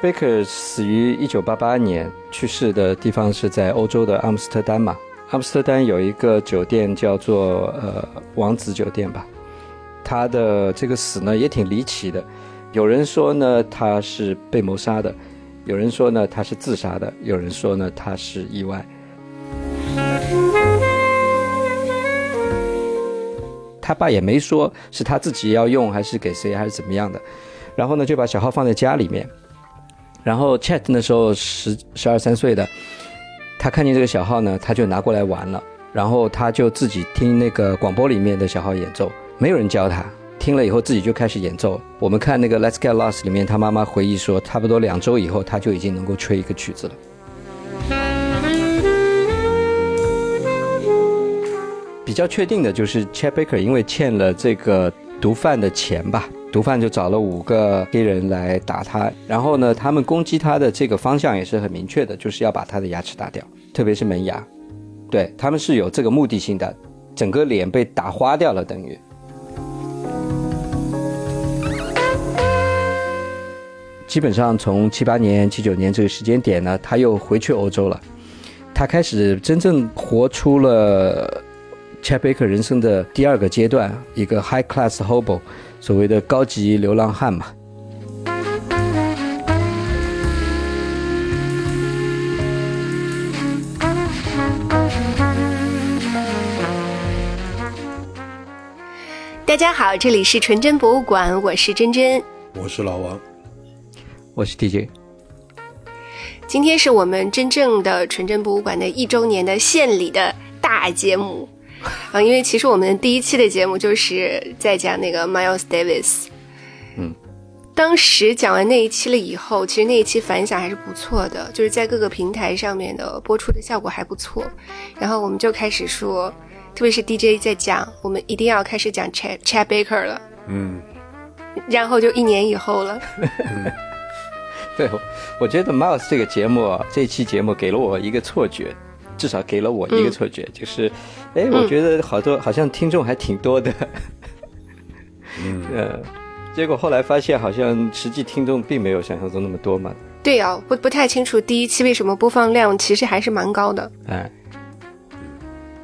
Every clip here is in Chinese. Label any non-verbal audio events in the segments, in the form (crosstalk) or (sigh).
Chet Baker 死于一九八八年，去世的地方是在欧洲的阿姆斯特丹嘛。阿姆斯特丹有一个酒店叫做呃王子酒店吧。他的这个死呢也挺离奇的，有人说呢他是被谋杀的，有人说呢他是自杀的，有人说呢他是意外。他爸也没说是他自己要用还是给谁还是怎么样的，然后呢就把小号放在家里面，然后 Chat 那时候十十二三岁的，他看见这个小号呢他就拿过来玩了，然后他就自己听那个广播里面的小号演奏。没有人教他，听了以后自己就开始演奏。我们看那个《Let's Get Lost》里面，他妈妈回忆说，差不多两周以后，他就已经能够吹一个曲子了。比较确定的就是 Chet Baker，因为欠了这个毒贩的钱吧，毒贩就找了五个黑人来打他。然后呢，他们攻击他的这个方向也是很明确的，就是要把他的牙齿打掉，特别是门牙。对他们是有这个目的性的，整个脸被打花掉了，等于。基本上从七八年、七九年这个时间点呢，他又回去欧洲了。他开始真正活出了 Chet Baker 人生的第二个阶段，一个 High Class Hobo，所谓的高级流浪汉嘛。大家好，这里是纯真博物馆，我是真真，我是老王。我是 DJ，今天是我们真正的纯真博物馆的一周年的献礼的大节目啊！(laughs) 因为其实我们第一期的节目就是在讲那个 Miles Davis，嗯，当时讲完那一期了以后，其实那一期反响还是不错的，就是在各个平台上面的播出的效果还不错。然后我们就开始说，特别是 DJ 在讲，我们一定要开始讲 Chad Chad Baker 了，嗯，然后就一年以后了。(laughs) 对，我觉得 Miles 这个节目，这期节目给了我一个错觉，至少给了我一个错觉，就是，哎，我觉得好多好像听众还挺多的，嗯，(laughs) 呃，结果后来发现好像实际听众并没有想象中那么多嘛。对啊，不不太清楚第一期为什么播放量其实还是蛮高的。哎，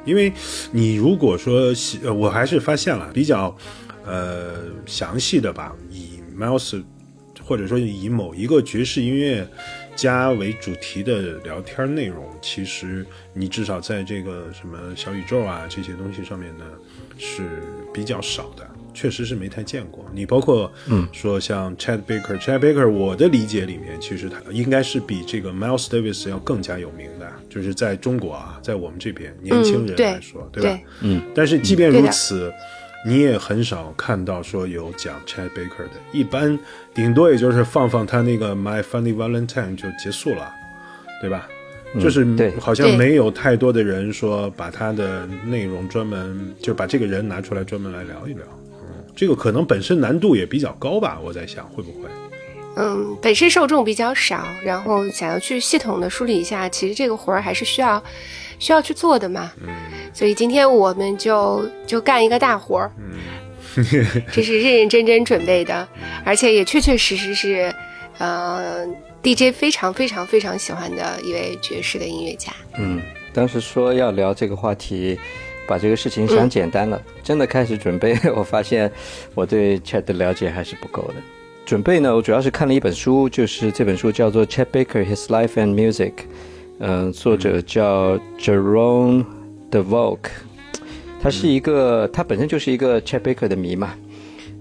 因为你如果说，我还是发现了比较，呃，详细的吧，以 Miles。或者说以某一个爵士音乐家为主题的聊天内容，其实你至少在这个什么小宇宙啊这些东西上面呢是比较少的，确实是没太见过。你包括嗯说像 Chad Baker，Chad Baker，我的理解里面其实他应该是比这个 Miles Davis 要更加有名的，就是在中国啊，在我们这边年轻人来说，对吧？嗯，但是即便如此。你也很少看到说有讲 Chad Baker 的，一般顶多也就是放放他那个 My Funny Valentine 就结束了，对吧？就是好像没有太多的人说把他的内容专门就把这个人拿出来专门来聊一聊。嗯，这个可能本身难度也比较高吧，我在想会不会？嗯，本身受众比较少，然后想要去系统的梳理一下，其实这个活儿还是需要。需要去做的嘛，所以今天我们就就干一个大活儿，(laughs) 这是认认真真准备的，而且也确确实实是，呃，DJ 非常非常非常喜欢的一位爵士的音乐家。嗯，当时说要聊这个话题，把这个事情想简单了，真的开始准备，(laughs) 我发现我对 Chat 的了解还是不够的。准备呢，我主要是看了一本书，就是这本书叫做《Chet Baker His Life and Music》。嗯，作者叫 Jerome DeVolk，他是一个，他本身就是一个 Chet Baker 的迷嘛。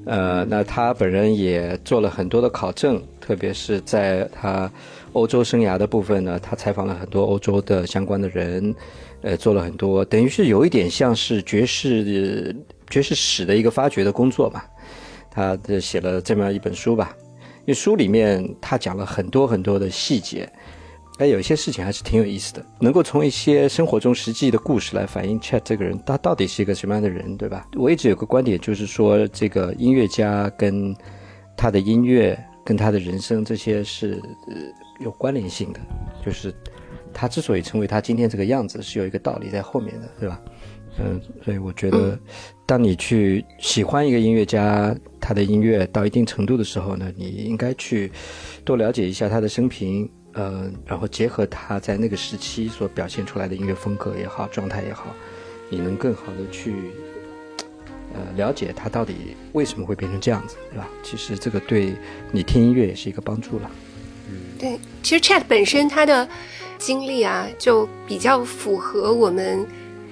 呃，那他本人也做了很多的考证，特别是在他欧洲生涯的部分呢，他采访了很多欧洲的相关的人，呃，做了很多，等于是有一点像是爵士爵士史的一个发掘的工作嘛。他的写了这么一本书吧，因为书里面他讲了很多很多的细节。哎，有些事情还是挺有意思的，能够从一些生活中实际的故事来反映 Chat 这个人，他到底是一个什么样的人，对吧？我一直有个观点，就是说这个音乐家跟他的音乐跟他的人生这些是有关联性的，就是他之所以成为他今天这个样子，是有一个道理在后面的，对吧？嗯，所以我觉得，当你去喜欢一个音乐家他的音乐到一定程度的时候呢，你应该去多了解一下他的生平，呃，然后结合他在那个时期所表现出来的音乐风格也好，状态也好，你能更好的去呃了解他到底为什么会变成这样子，对吧？其实这个对你听音乐也是一个帮助了。嗯对，其实 Chat 本身他的经历啊，就比较符合我们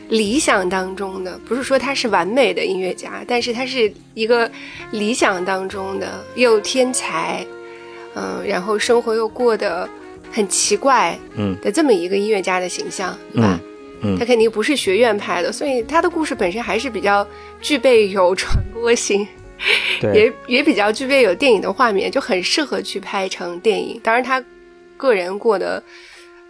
理想当中的。不是说他是完美的音乐家，但是他是一个理想当中的又天才，嗯，然后生活又过得很奇怪，嗯的这么一个音乐家的形象，对吧？嗯他肯定不是学院派的，所以他的故事本身还是比较具备有传播性。(laughs) 也也比较具备有电影的画面，就很适合去拍成电影。当然，他个人过得，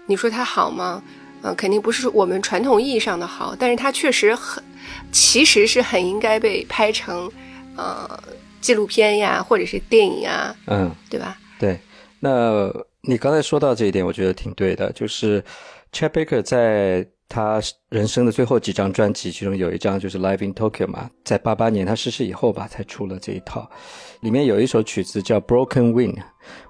你说他好吗？呃，肯定不是我们传统意义上的好，但是他确实很，其实是很应该被拍成呃纪录片呀，或者是电影啊，嗯。对吧？对，那你刚才说到这一点，我觉得挺对的。就是 Chet Baker 在他人生的最后几张专辑，其中有一张就是 Live in Tokyo 嘛，在八八年他逝世以后吧，才出了这一套。里面有一首曲子叫 Broken Wing，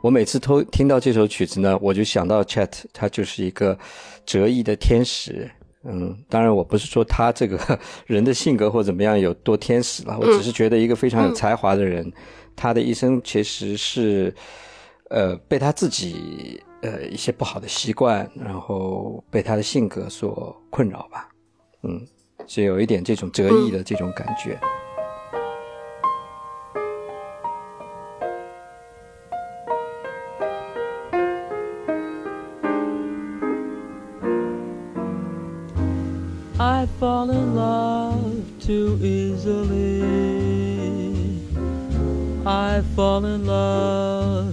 我每次都听到这首曲子呢，我就想到 Chet，他就是一个折翼的天使。嗯，当然我不是说他这个 (laughs) 人的性格或怎么样有多天使了，我只是觉得一个非常有才华的人，他的一生其实是。呃，被他自己呃一些不好的习惯，然后被他的性格所困扰吧，嗯，是有一点这种折翼的这种感觉。I fall in love too easily. I fall in love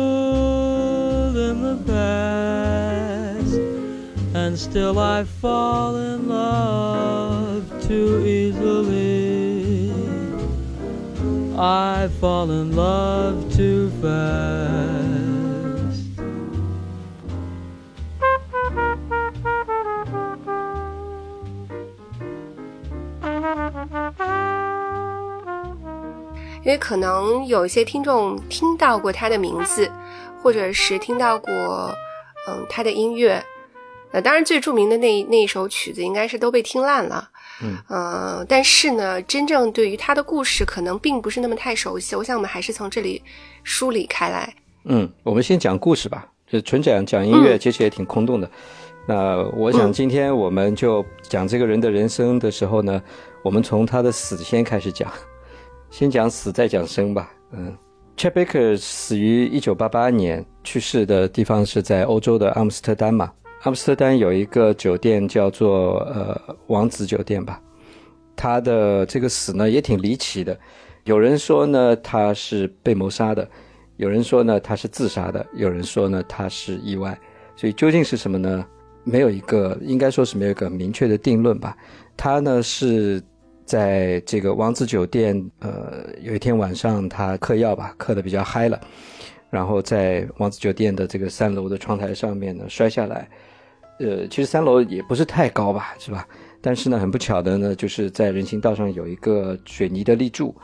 still I fall in love too easily. I fall in love too fast. 因为可能有一些听众听到过他的名字，或者是听到过嗯他的音乐。呃，当然最著名的那那一首曲子应该是都被听烂了。嗯呃但是呢，真正对于他的故事可能并不是那么太熟悉。我想我们还是从这里梳理开来。嗯，我们先讲故事吧，就纯讲讲音乐，其实也挺空洞的。那我想今天我们就讲这个人的人生的时候呢，我们从他的死先开始讲，先讲死再讲生吧。嗯，Chet Baker 死于一九八八年，去世的地方是在欧洲的阿姆斯特丹嘛。阿姆斯特丹有一个酒店叫做呃王子酒店吧，他的这个死呢也挺离奇的，有人说呢他是被谋杀的，有人说呢他是自杀的，有人说呢他是意外，所以究竟是什么呢？没有一个，应该说是没有一个明确的定论吧。他呢是在这个王子酒店，呃，有一天晚上他嗑药吧，嗑的比较嗨了，然后在王子酒店的这个三楼的窗台上面呢摔下来。呃，其实三楼也不是太高吧，是吧？但是呢，很不巧的呢，就是在人行道上有一个水泥的立柱，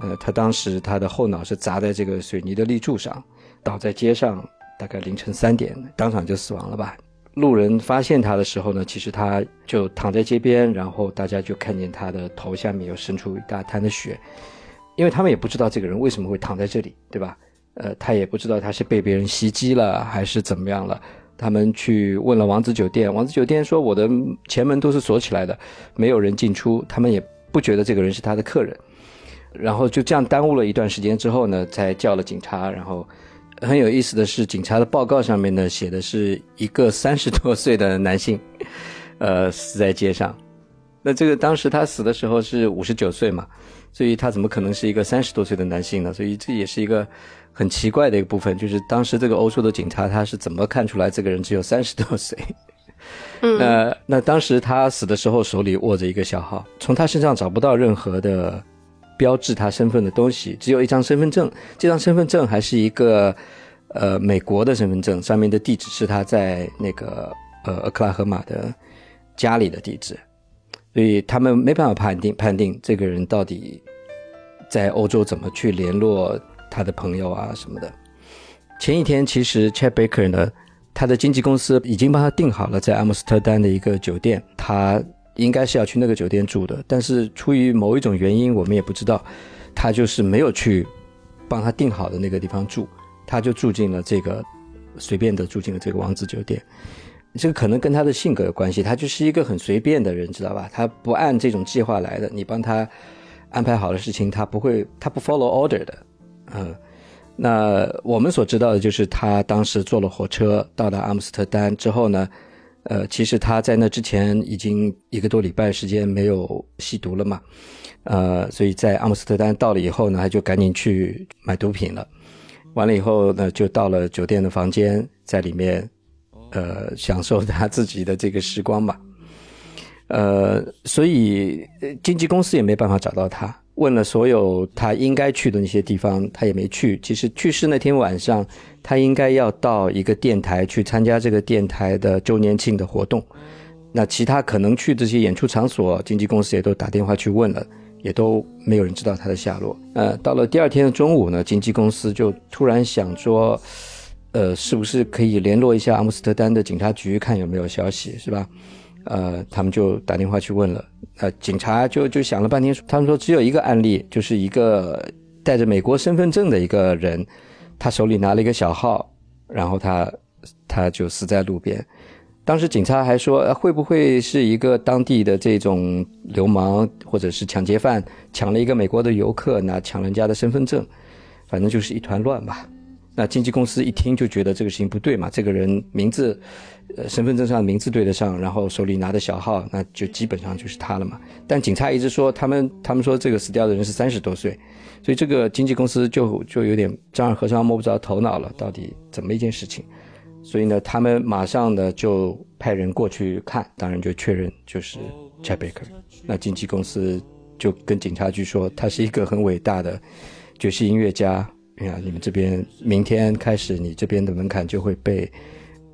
呃，他当时他的后脑是砸在这个水泥的立柱上，倒在街上，大概凌晨三点，当场就死亡了吧。路人发现他的时候呢，其实他就躺在街边，然后大家就看见他的头下面有渗出一大滩的血，因为他们也不知道这个人为什么会躺在这里，对吧？呃，他也不知道他是被别人袭击了还是怎么样了。他们去问了王子酒店，王子酒店说我的前门都是锁起来的，没有人进出，他们也不觉得这个人是他的客人。然后就这样耽误了一段时间之后呢，才叫了警察。然后很有意思的是，警察的报告上面呢写的是一个三十多岁的男性，呃，死在街上。那这个当时他死的时候是五十九岁嘛，所以他怎么可能是一个三十多岁的男性呢？所以这也是一个很奇怪的一个部分，就是当时这个欧洲的警察他是怎么看出来这个人只有三十多岁？嗯 (laughs) 那那当时他死的时候手里握着一个小号，从他身上找不到任何的标志他身份的东西，只有一张身份证。这张身份证还是一个呃美国的身份证，上面的地址是他在那个呃俄克拉荷马的家里的地址，所以他们没办法判定判定这个人到底在欧洲怎么去联络他的朋友啊什么的。前一天其实 Chad Baker 呢，他的经纪公司已经帮他订好了在阿姆斯特丹的一个酒店，他应该是要去那个酒店住的，但是出于某一种原因，我们也不知道，他就是没有去帮他订好的那个地方住，他就住进了这个随便的住进了这个王子酒店。这个可能跟他的性格有关系，他就是一个很随便的人，知道吧？他不按这种计划来的，你帮他安排好的事情，他不会，他不 follow order 的，嗯。那我们所知道的就是，他当时坐了火车到达阿姆斯特丹之后呢，呃，其实他在那之前已经一个多礼拜时间没有吸毒了嘛，呃，所以在阿姆斯特丹到了以后呢，他就赶紧去买毒品了。完了以后呢，就到了酒店的房间，在里面，呃，享受他自己的这个时光吧。呃，所以经纪公司也没办法找到他，问了所有他应该去的那些地方，他也没去。其实去世那天晚上，他应该要到一个电台去参加这个电台的周年庆的活动。那其他可能去这些演出场所，经纪公司也都打电话去问了，也都没有人知道他的下落。呃，到了第二天的中午呢，经纪公司就突然想说，呃，是不是可以联络一下阿姆斯特丹的警察局，看有没有消息，是吧？呃，他们就打电话去问了，呃，警察就就想了半天，他们说只有一个案例，就是一个带着美国身份证的一个人，他手里拿了一个小号，然后他他就死在路边。当时警察还说，呃会不会是一个当地的这种流氓或者是抢劫犯抢了一个美国的游客，拿抢人家的身份证，反正就是一团乱吧。那经纪公司一听就觉得这个事情不对嘛，这个人名字，呃，身份证上名字对得上，然后手里拿的小号，那就基本上就是他了嘛。但警察一直说他们，他们说这个死掉的人是三十多岁，所以这个经纪公司就就有点丈二和尚摸不着头脑了，到底怎么一件事情？所以呢，他们马上呢就派人过去看，当然就确认就是 Chad Baker。那经纪公司就跟警察局说，他是一个很伟大的爵士音乐家。哎呀，你们这边明天开始，你这边的门槛就会被，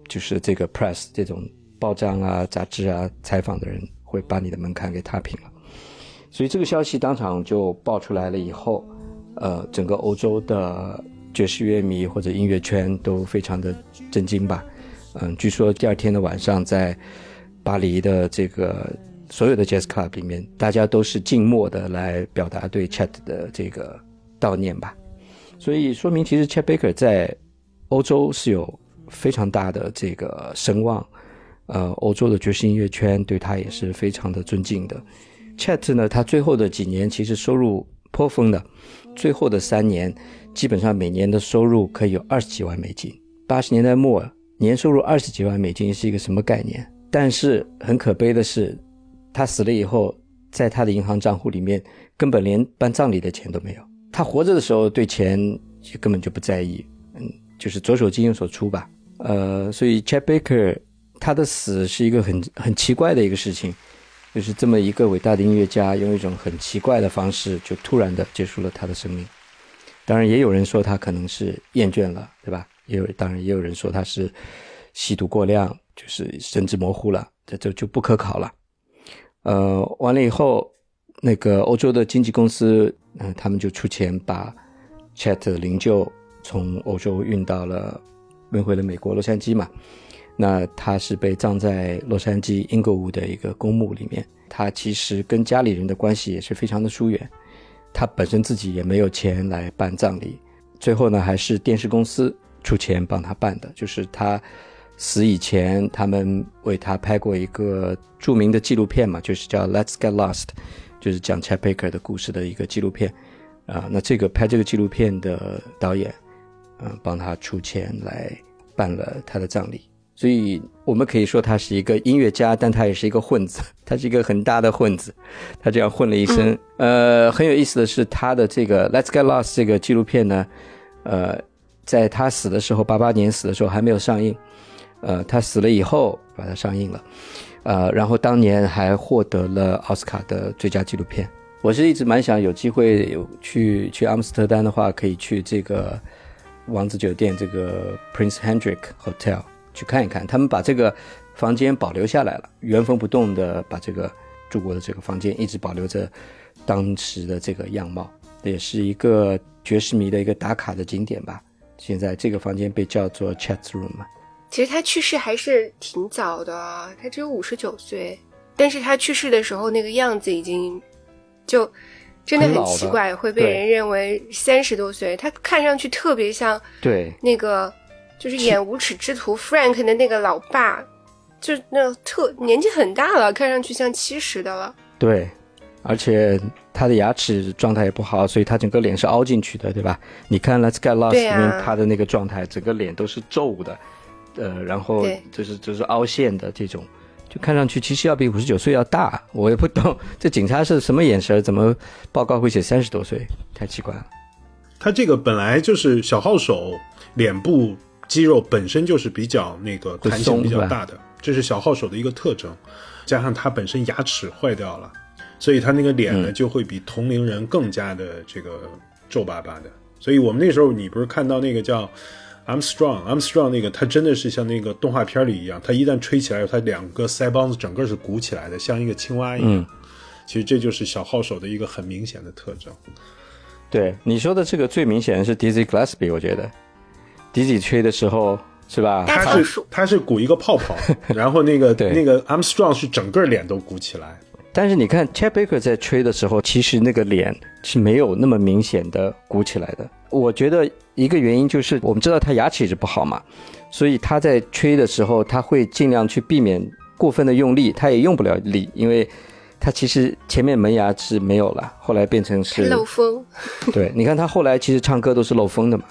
就是这个 press 这种报章啊、杂志啊采访的人会把你的门槛给踏平了。所以这个消息当场就爆出来了以后，呃，整个欧洲的爵士乐迷或者音乐圈都非常的震惊吧。嗯，据说第二天的晚上，在巴黎的这个所有的 jazz club 里面，大家都是静默的来表达对 Chat 的这个悼念吧。所以说明，其实 Chet Baker 在欧洲是有非常大的这个声望，呃，欧洲的爵士音乐圈对他也是非常的尊敬的。Chet 呢，他最后的几年其实收入颇丰的，最后的三年基本上每年的收入可以有二十几万美金。八十年代末年收入二十几万美金是一个什么概念？但是很可悲的是，他死了以后，在他的银行账户里面根本连办葬礼的钱都没有。他活着的时候对钱根本就不在意，嗯，就是左手进右手出吧。呃，所以 Chet Baker 他的死是一个很很奇怪的一个事情，就是这么一个伟大的音乐家，用一种很奇怪的方式就突然的结束了他的生命。当然，也有人说他可能是厌倦了，对吧？也有当然也有人说他是吸毒过量，就是神志模糊了，这这就不可考了。呃，完了以后，那个欧洲的经纪公司，嗯、他们就出钱把 Chat 的灵柩从欧洲运到了运回了美国洛杉矶嘛。那他是被葬在洛杉矶英格伍的一个公墓里面。他其实跟家里人的关系也是非常的疏远，他本身自己也没有钱来办葬礼，最后呢还是电视公司出钱帮他办的。就是他死以前，他们为他拍过一个著名的纪录片嘛，就是叫《Let's Get Lost》，就是讲 Chet Baker 的故事的一个纪录片。啊、那这个拍这个纪录片的导演，嗯、帮他出钱来办了他的葬礼。所以我们可以说他是一个音乐家，但他也是一个混子，(laughs) 他是一个很大的混子，他这样混了一生。呃，很有意思的是，他的这个《Let's Get Lost》这个纪录片呢，呃，在他死的时候，八八年死的时候还没有上映，呃，他死了以后把它上映了，呃，然后当年还获得了奥斯卡的最佳纪录片。我是一直蛮想有机会有去去阿姆斯特丹的话，可以去这个王子酒店这个 Prince Hendrik Hotel。去看一看，他们把这个房间保留下来了，原封不动的把这个住过的这个房间一直保留着当时的这个样貌，也是一个爵士迷的一个打卡的景点吧。现在这个房间被叫做 Chat Room 嘛。其实他去世还是挺早的，他只有五十九岁，但是他去世的时候那个样子已经就真的很奇怪，会被人认为三十多岁。他看上去特别像对那个。就是演《无耻之徒》Frank 的那个老爸，就那特年纪很大了，看上去像七十的了。对，而且他的牙齿状态也不好，所以他整个脸是凹进去的，对吧？你看《Let's Get Lost》里面他的那个状态，整个脸都是皱的，呃，然后就是就是凹陷的这种，就看上去其实要比五十九岁要大。我也不懂 (laughs) 这警察是什么眼神，怎么报告会写三十多岁？太奇怪了。他这个本来就是小号手脸部。肌肉本身就是比较那个弹性比较大的，这是小号手的一个特征，加上他本身牙齿坏掉了，所以他那个脸呢就会比同龄人更加的这个皱巴巴的。所以我们那时候你不是看到那个叫 I'm Strong I'm Strong 那个，他真的是像那个动画片里一样，他一旦吹起来，他两个腮帮子整个是鼓起来的，像一个青蛙一样。其实这就是小号手的一个很明显的特征。对你说的这个最明显的是 Dizzy Gillespie，我觉得。Dizzy 吹的时候是吧？他是他是鼓一个泡泡，然后那个 (laughs) 那个 Armstrong 是整个脸都鼓起来。但是你看 Chet Baker 在吹的时候，其实那个脸是没有那么明显的鼓起来的。我觉得一个原因就是我们知道他牙齿一直不好嘛，所以他在吹的时候他会尽量去避免过分的用力，他也用不了力，因为他其实前面门牙是没有了，后来变成是漏风。(laughs) 对，你看他后来其实唱歌都是漏风的嘛。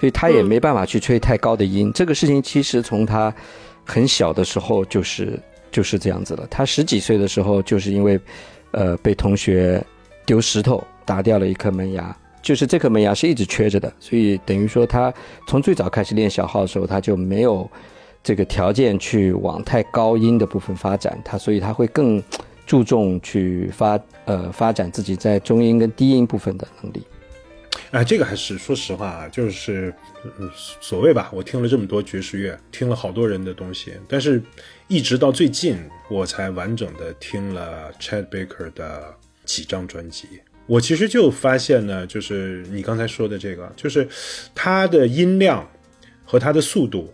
所以他也没办法去吹太高的音，这个事情其实从他很小的时候就是就是这样子了。他十几岁的时候就是因为，呃，被同学丢石头打掉了一颗门牙，就是这颗门牙是一直缺着的。所以等于说他从最早开始练小号的时候，他就没有这个条件去往太高音的部分发展。他所以他会更注重去发呃发展自己在中音跟低音部分的能力。啊，这个还是说实话啊，就是所谓吧，我听了这么多爵士乐，听了好多人的东西，但是一直到最近，我才完整的听了 Chad Baker 的几张专辑。我其实就发现呢，就是你刚才说的这个，就是他的音量和他的速度，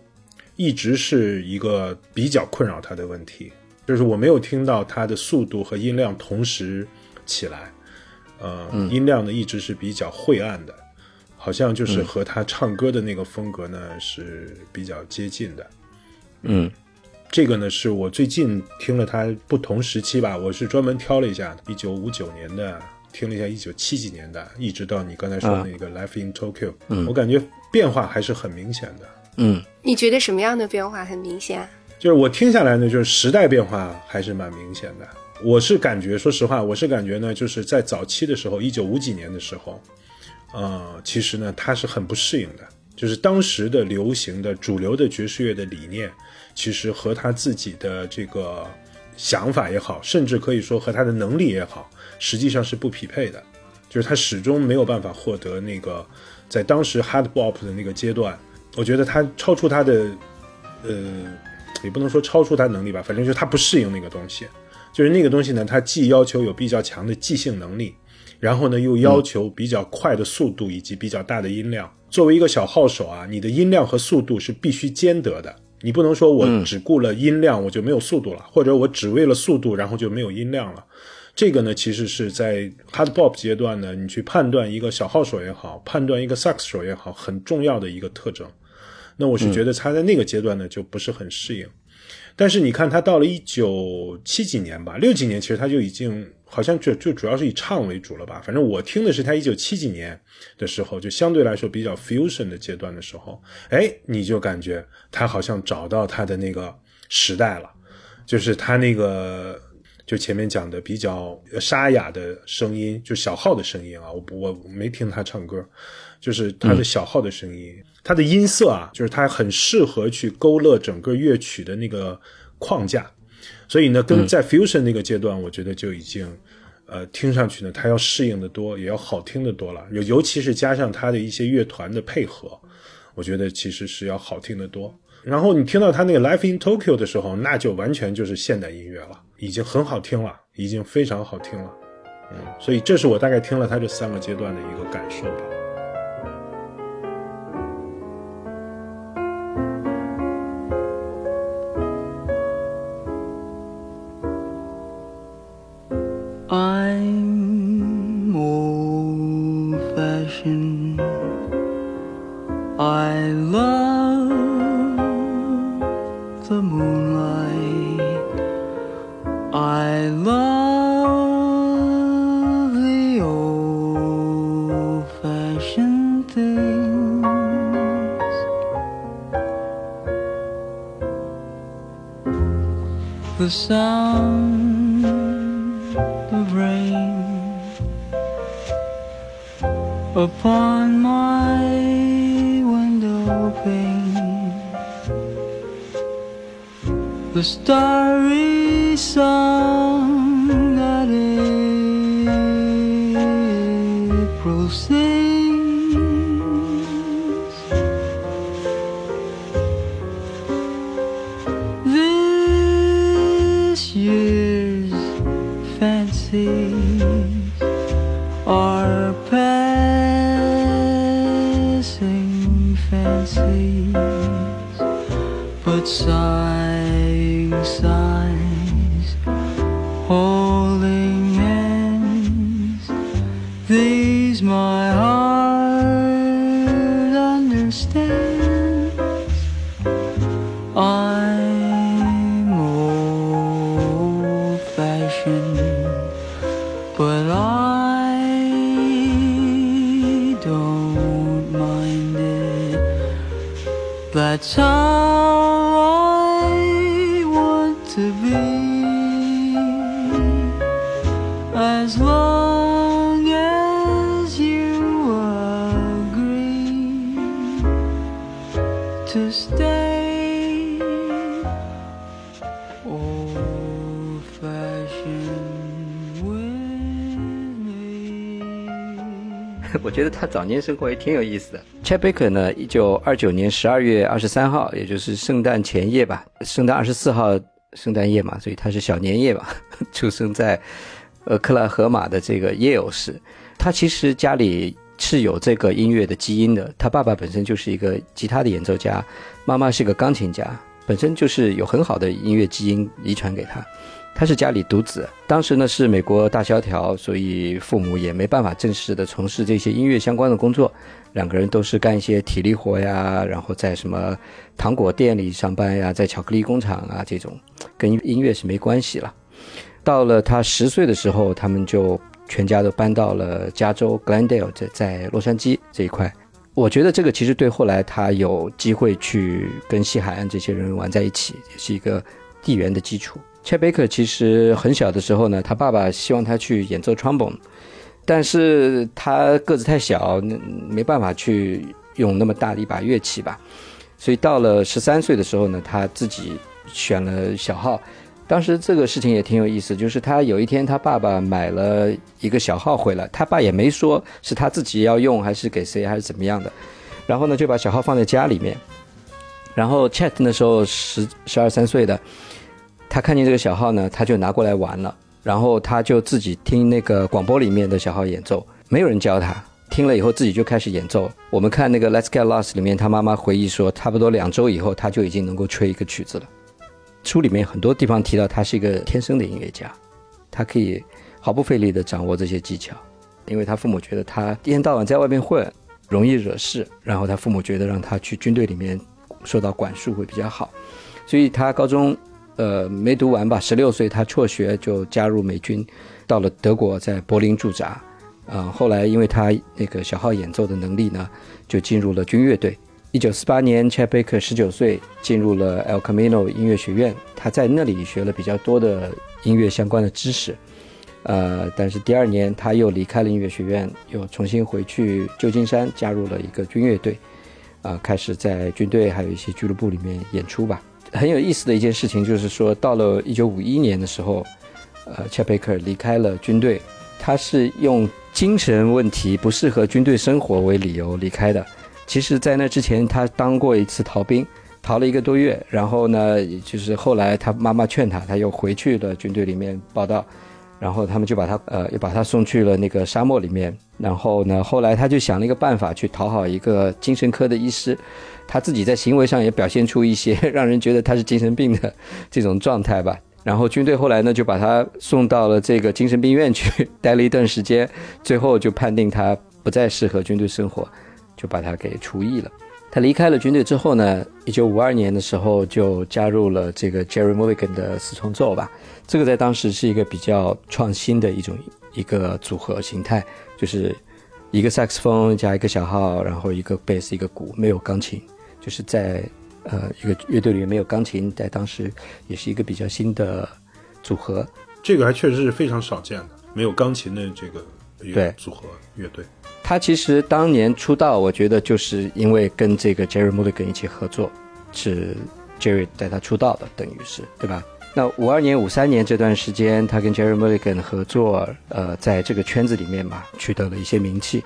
一直是一个比较困扰他的问题，就是我没有听到他的速度和音量同时起来。呃，音量呢一直是比较晦暗的，好像就是和他唱歌的那个风格呢是比较接近的。嗯，这个呢是我最近听了他不同时期吧，我是专门挑了一下，一九五九年的，听了一下一九七几年的，一直到你刚才说的那个《Life in Tokyo》，嗯我感觉变化还是很明显的。嗯，你觉得什么样的变化很明显？就是我听下来呢，就是时代变化还是蛮明显的。我是感觉，说实话，我是感觉呢，就是在早期的时候，一九五几年的时候，呃，其实呢，他是很不适应的，就是当时的流行的主流的爵士乐的理念，其实和他自己的这个想法也好，甚至可以说和他的能力也好，实际上是不匹配的，就是他始终没有办法获得那个在当时 hard bop 的那个阶段，我觉得他超出他的，呃，也不能说超出他能力吧，反正就是他不适应那个东西。就是那个东西呢，它既要求有比较强的即兴能力，然后呢又要求比较快的速度以及比较大的音量。作为一个小号手啊，你的音量和速度是必须兼得的，你不能说我只顾了音量我就没有速度了，或者我只为了速度然后就没有音量了。这个呢，其实是在 hard bop 阶段呢，你去判断一个小号手也好，判断一个萨克斯手也好，很重要的一个特征。那我是觉得他在那个阶段呢就不是很适应。但是你看，他到了一九七几年吧，六几年，其实他就已经好像就就主要是以唱为主了吧。反正我听的是他一九七几年的时候，就相对来说比较 fusion 的阶段的时候，哎，你就感觉他好像找到他的那个时代了，就是他那个就前面讲的比较沙哑的声音，就小号的声音啊，我我没听他唱歌，就是他的小号的声音，他的音色啊，就是他很适合去勾勒整个乐曲的那个框架。所以呢，跟在 fusion 那个阶段，我觉得就已经，呃，听上去呢，它要适应的多，也要好听的多了。尤尤其是加上它的一些乐团的配合，我觉得其实是要好听的多。然后你听到他那个 Life in Tokyo 的时候，那就完全就是现代音乐了，已经很好听了，已经非常好听了。嗯，所以这是我大概听了他这三个阶段的一个感受吧。That's how 觉得他早年生活也挺有意思的。Chet Baker 呢，一九二九年十二月二十三号，也就是圣诞前夜吧，圣诞二十四号圣诞夜嘛，所以他是小年夜吧，(laughs) 出生在呃克拉荷马的这个耶尔市。他其实家里是有这个音乐的基因的，他爸爸本身就是一个吉他的演奏家，妈妈是个钢琴家，本身就是有很好的音乐基因遗传给他。他是家里独子，当时呢是美国大萧条，所以父母也没办法正式的从事这些音乐相关的工作，两个人都是干一些体力活呀，然后在什么糖果店里上班呀，在巧克力工厂啊这种，跟音乐是没关系了。到了他十岁的时候，他们就全家都搬到了加州 Glendale，在在洛杉矶这一块。我觉得这个其实对后来他有机会去跟西海岸这些人玩在一起，也是一个地缘的基础。切贝克其实很小的时候呢，他爸爸希望他去演奏 trombone，但是他个子太小，没办法去用那么大的一把乐器吧。所以到了十三岁的时候呢，他自己选了小号。当时这个事情也挺有意思，就是他有一天他爸爸买了一个小号回来，他爸也没说是他自己要用还是给谁还是怎么样的，然后呢就把小号放在家里面。然后 Chat 那时候十十二三岁的，他看见这个小号呢，他就拿过来玩了，然后他就自己听那个广播里面的小号演奏，没有人教他，听了以后自己就开始演奏。我们看那个《Let's Get Lost》里面，他妈妈回忆说，差不多两周以后，他就已经能够吹一个曲子了。书里面很多地方提到他是一个天生的音乐家，他可以毫不费力地掌握这些技巧，因为他父母觉得他一天到晚在外面混，容易惹事，然后他父母觉得让他去军队里面受到管束会比较好，所以他高中呃没读完吧，十六岁他辍学就加入美军，到了德国，在柏林驻扎。啊、后来因为他那个小号演奏的能力呢，就进入了军乐队。一九四八年，Chet Baker 十九岁进入了 El Camino 音乐学院，他在那里学了比较多的音乐相关的知识。呃，但是第二年他又离开了音乐学院，又重新回去旧金山，加入了一个军乐队，啊、开始在军队还有一些俱乐部里面演出吧。很有意思的一件事情就是说，到了一九五一年的时候，呃切贝克离开了军队，他是用精神问题不适合军队生活为理由离开的。其实，在那之前，他当过一次逃兵，逃了一个多月，然后呢，就是后来他妈妈劝他，他又回去了军队里面报道，然后他们就把他呃又把他送去了那个沙漠里面，然后呢，后来他就想了一个办法去讨好一个精神科的医师，他自己在行为上也表现出一些 (laughs) 让人觉得他是精神病的这种状态吧。然后军队后来呢，就把他送到了这个精神病院去 (laughs) 待了一段时间，最后就判定他不再适合军队生活，就把他给除役了。他离开了军队之后呢，一九五二年的时候就加入了这个 Jerry Mulligan 的四重奏吧。这个在当时是一个比较创新的一种一个组合形态，就是一个萨克斯风加一个小号，然后一个贝斯一个鼓，没有钢琴，就是在呃一个乐队里面没有钢琴，在当时也是一个比较新的组合。这个还确实是非常少见的，没有钢琴的这个乐对组合乐队。他其实当年出道，我觉得就是因为跟这个 Jerry Mulligan 一起合作，是 Jerry 带他出道的，等于是对吧？那五二年、五三年这段时间，他跟 Jerry Mulligan 合作，呃，在这个圈子里面嘛，取得了一些名气。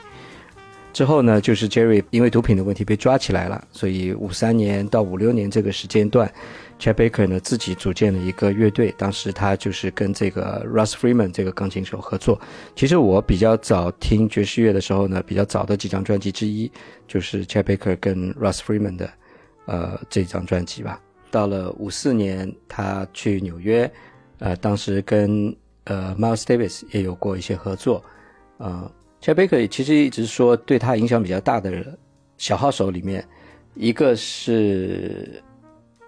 之后呢，就是 Jerry 因为毒品的问题被抓起来了，所以五三年到五六年这个时间段，Chet Baker 呢自己组建了一个乐队，当时他就是跟这个 Russ Freeman 这个钢琴手合作。其实我比较早听爵士乐的时候呢，比较早的几张专辑之一就是 Chet Baker 跟 Russ Freeman 的，呃这张专辑吧。到了五四年，他去纽约，呃，当时跟呃 Miles Davis 也有过一些合作，呃 c h e Baker 其实一直说对他影响比较大的小号手里面，一个是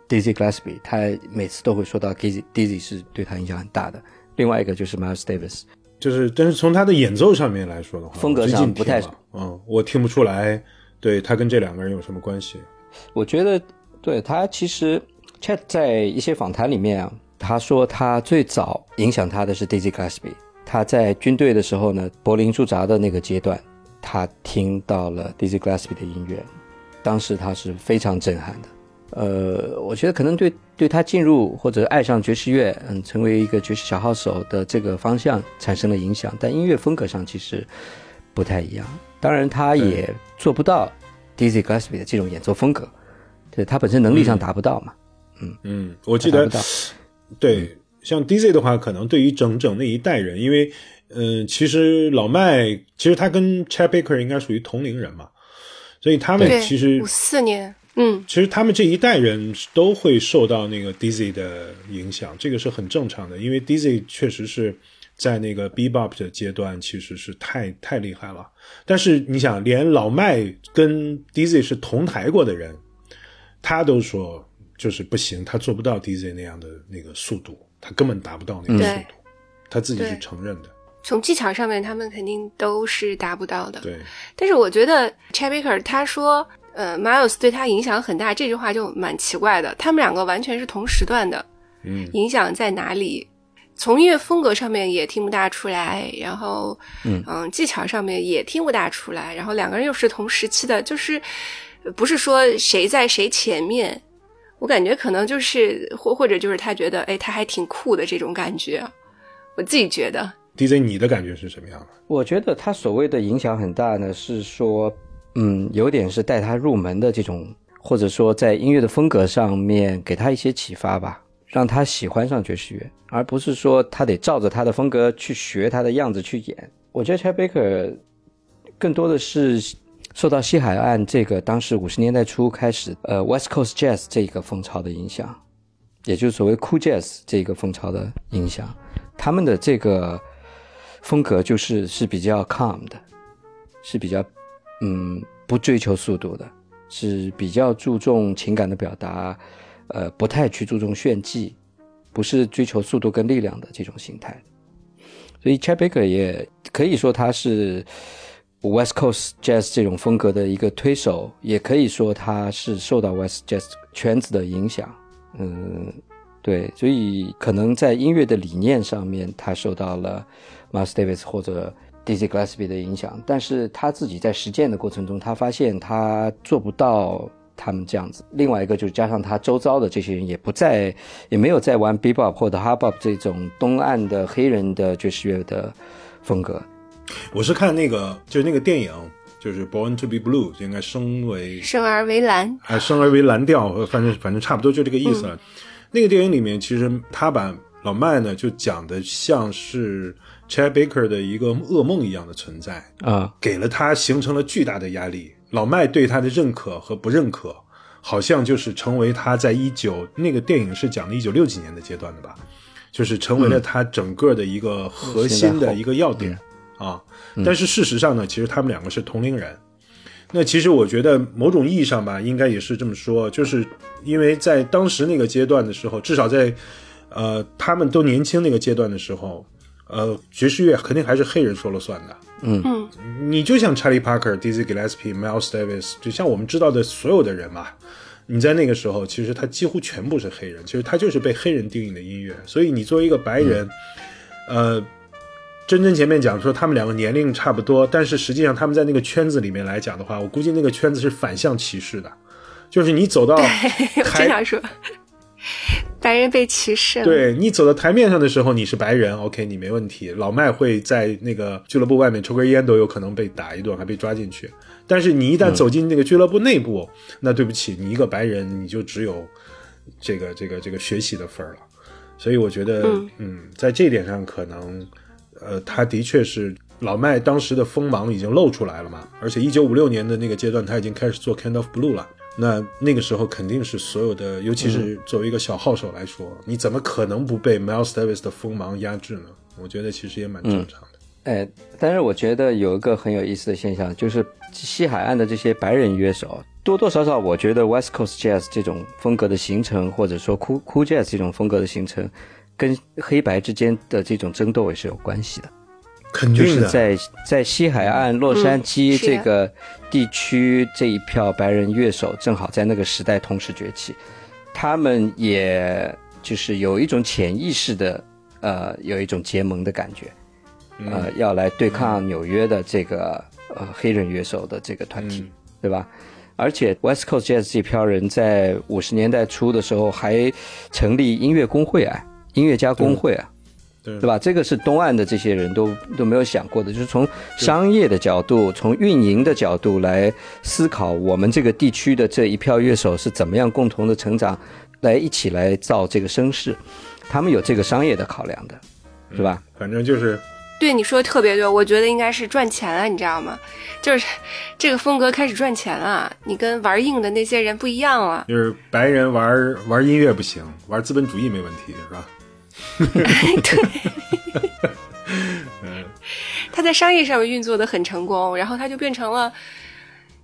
Dizzy Gillespie，他每次都会说到 Dizzy Dizzy 是对他影响很大的。另外一个就是 Miles Davis，就是，但是从他的演奏上面来说的话，风格上不太嗯，我听不出来，对他跟这两个人有什么关系。我觉得对他其实 Chat 在一些访谈里面啊，他说他最早影响他的是 Dizzy Gillespie。他在军队的时候呢，柏林驻扎的那个阶段，他听到了 Dizzy Gillespie 的音乐，当时他是非常震撼的。呃，我觉得可能对对他进入或者爱上爵士乐，嗯，成为一个爵士小号手的这个方向产生了影响，但音乐风格上其实不太一样。当然，他也做不到 Dizzy Gillespie 的这种演奏风格，对他本身能力上达不到嘛。嗯。嗯，我记得对，像 DZ 的话，可能对于整整那一代人，因为嗯、呃其实老麦其实他跟 Chet Baker 应该属于同龄人嘛，所以他们，其实五四年，嗯，其实他们这一代人都会受到那个 Dizzy 的影响，这个是很正常的，因为 Dizzy 确实是在那个 Bebop 的阶段其实是太太厉害了。但是你想，连老麦跟 Dizzy 是同台过的人，他都说就是不行，他做不到 Dizzy 那样的那个速度，他根本达不到那个速对度，他自己是承认的。从技巧上面他们肯定都是达不到的。对，但是我觉得 Chet Baker 他说，呃，Miles 对他影响很大，这句话就蛮奇怪的。他们两个完全是同时段的，嗯，影响在哪里？从音乐风格上面也听不大出来，然后嗯技巧上面也听不大出来，然后两个人又是同时期的，就是呃不是说谁在谁前面，我感觉可能就是或或者就是他觉得哎他还挺酷的这种感觉，我自己觉得 DJ 你的感觉是什么样的？我觉得他所谓的影响很大呢，是说，嗯，有点是带他入门的这种，或者说在音乐的风格上面给他一些启发吧，让他喜欢上爵士乐，而不是说他得照着他的风格去学他的样子去演。我觉得 Chat Baker 更多的是受到西海岸这个当时五十年代初开始，呃，West Coast Jazz 这一个风潮的影响，也就是所谓 Cool Jazz 这个风潮的影响，他们的这个风格就是是比较 calm 的，是比较嗯不追求速度的，是比较注重情感的表达，呃，不太去注重炫技，不是追求速度跟力量的这种形态。所以 Chet Baker 也可以说他是 West Coast Jazz 这种风格的一个推手，也可以说他是受到 West Jazz 圈子的影响。嗯，对，所以可能在音乐的理念上面，他受到了 Miles Davis 或者 Dizzy Gillespie 的影响，但是他自己在实践的过程中，他发现他做不到他们这样子。另外一个就是加上他周遭的这些人也不在，也没有在玩 Bebop 或者 Hard Bop 这种东岸的黑人的爵士乐的风格。我是看那个，就是那个电影，就是《Born to Be Blue》，应该升为生而为蓝，啊，生而为蓝调，反正反正差不多就这个意思了。那个电影里面，其实他把老麦呢就讲的像是 Chet Baker 的一个噩梦一样的存在，啊，给了他形成了巨大的压力。老麦对他的认可和不认可，好像就是成为他在一九那个电影是讲的一九六几年的阶段的吧，就是成为了他整个的一个核心的一个要点。啊，但是事实上呢，其实他们两个是同龄人。那其实我觉得某种意义上吧，应该也是这么说，就是因为在当时那个阶段的时候，至少在呃他们都年轻那个阶段的时候，呃爵士乐肯定还是黑人说了算的。嗯嗯，你就像 Charlie Parker、Dizzy Gillespie、Miles Davis，就像我们知道的所有的人嘛，你在那个时候，其实他几乎全部是黑人，其实他就是被黑人定义的音乐。所以你作为一个白人，呃。真真前面讲说他们两个年龄差不多，但是实际上他们在那个圈子里面来讲的话，我估计那个圈子是反向歧视的，就是你走到经常 (laughs) 说，白人被歧视了。对你走到台面上的时候，你是白人，OK，你没问题。老麦会在那个俱乐部外面抽根烟都有可能被打一顿，还被抓进去。但是你一旦走进那个俱乐部内部，那对不起，你一个白人你就只有这个这个这个学习的份儿了。所以我觉得，嗯在这一点上可能。呃，他的确是老麦当时的锋芒已经露出来了嘛，而且一九五六年的那个阶段，他已经开始做《Kind of Blue》了。那那个时候肯定是所有的，尤其是作为一个小号手来说，你怎么可能不被 Miles Davis 的锋芒压制呢？我觉得其实也蛮正常的。哎，但是我觉得有一个很有意思的现象，就是西海岸的这些白人乐手，多多少少，我觉得 West Coast Jazz 这种风格的形成，或者说 Cool Cool Jazz 这种风格的形成。跟黑白之间的这种争斗也是有关系的，肯定就是在在西海岸洛杉矶这个地区这一票白人乐手正好在那个时代同时崛起，他们也就是有一种潜意识的呃有一种结盟的感觉，呃要来对抗纽约的这个呃黑人乐手的这个团体，对吧？而且 West Coast Jazz 这票人在五十年代初的时候还成立音乐工会啊。音乐家工会啊，对对吧？这个是东岸的这些人都都没有想过的，就是从商业的角度、从运营的角度来思考，我们这个地区的这一票乐手是怎么样共同的成长，来一起来造这个声势。他们有这个商业的考量的，是吧？反正就是对你说的特别对，我觉得应该是赚钱了，你知道吗？就是这个风格开始赚钱了，你跟玩硬的那些人不一样了。就是白人玩玩音乐不行，玩资本主义没问题，是吧？(laughs) 对，他在商业上面运作的很成功，然后他就变成了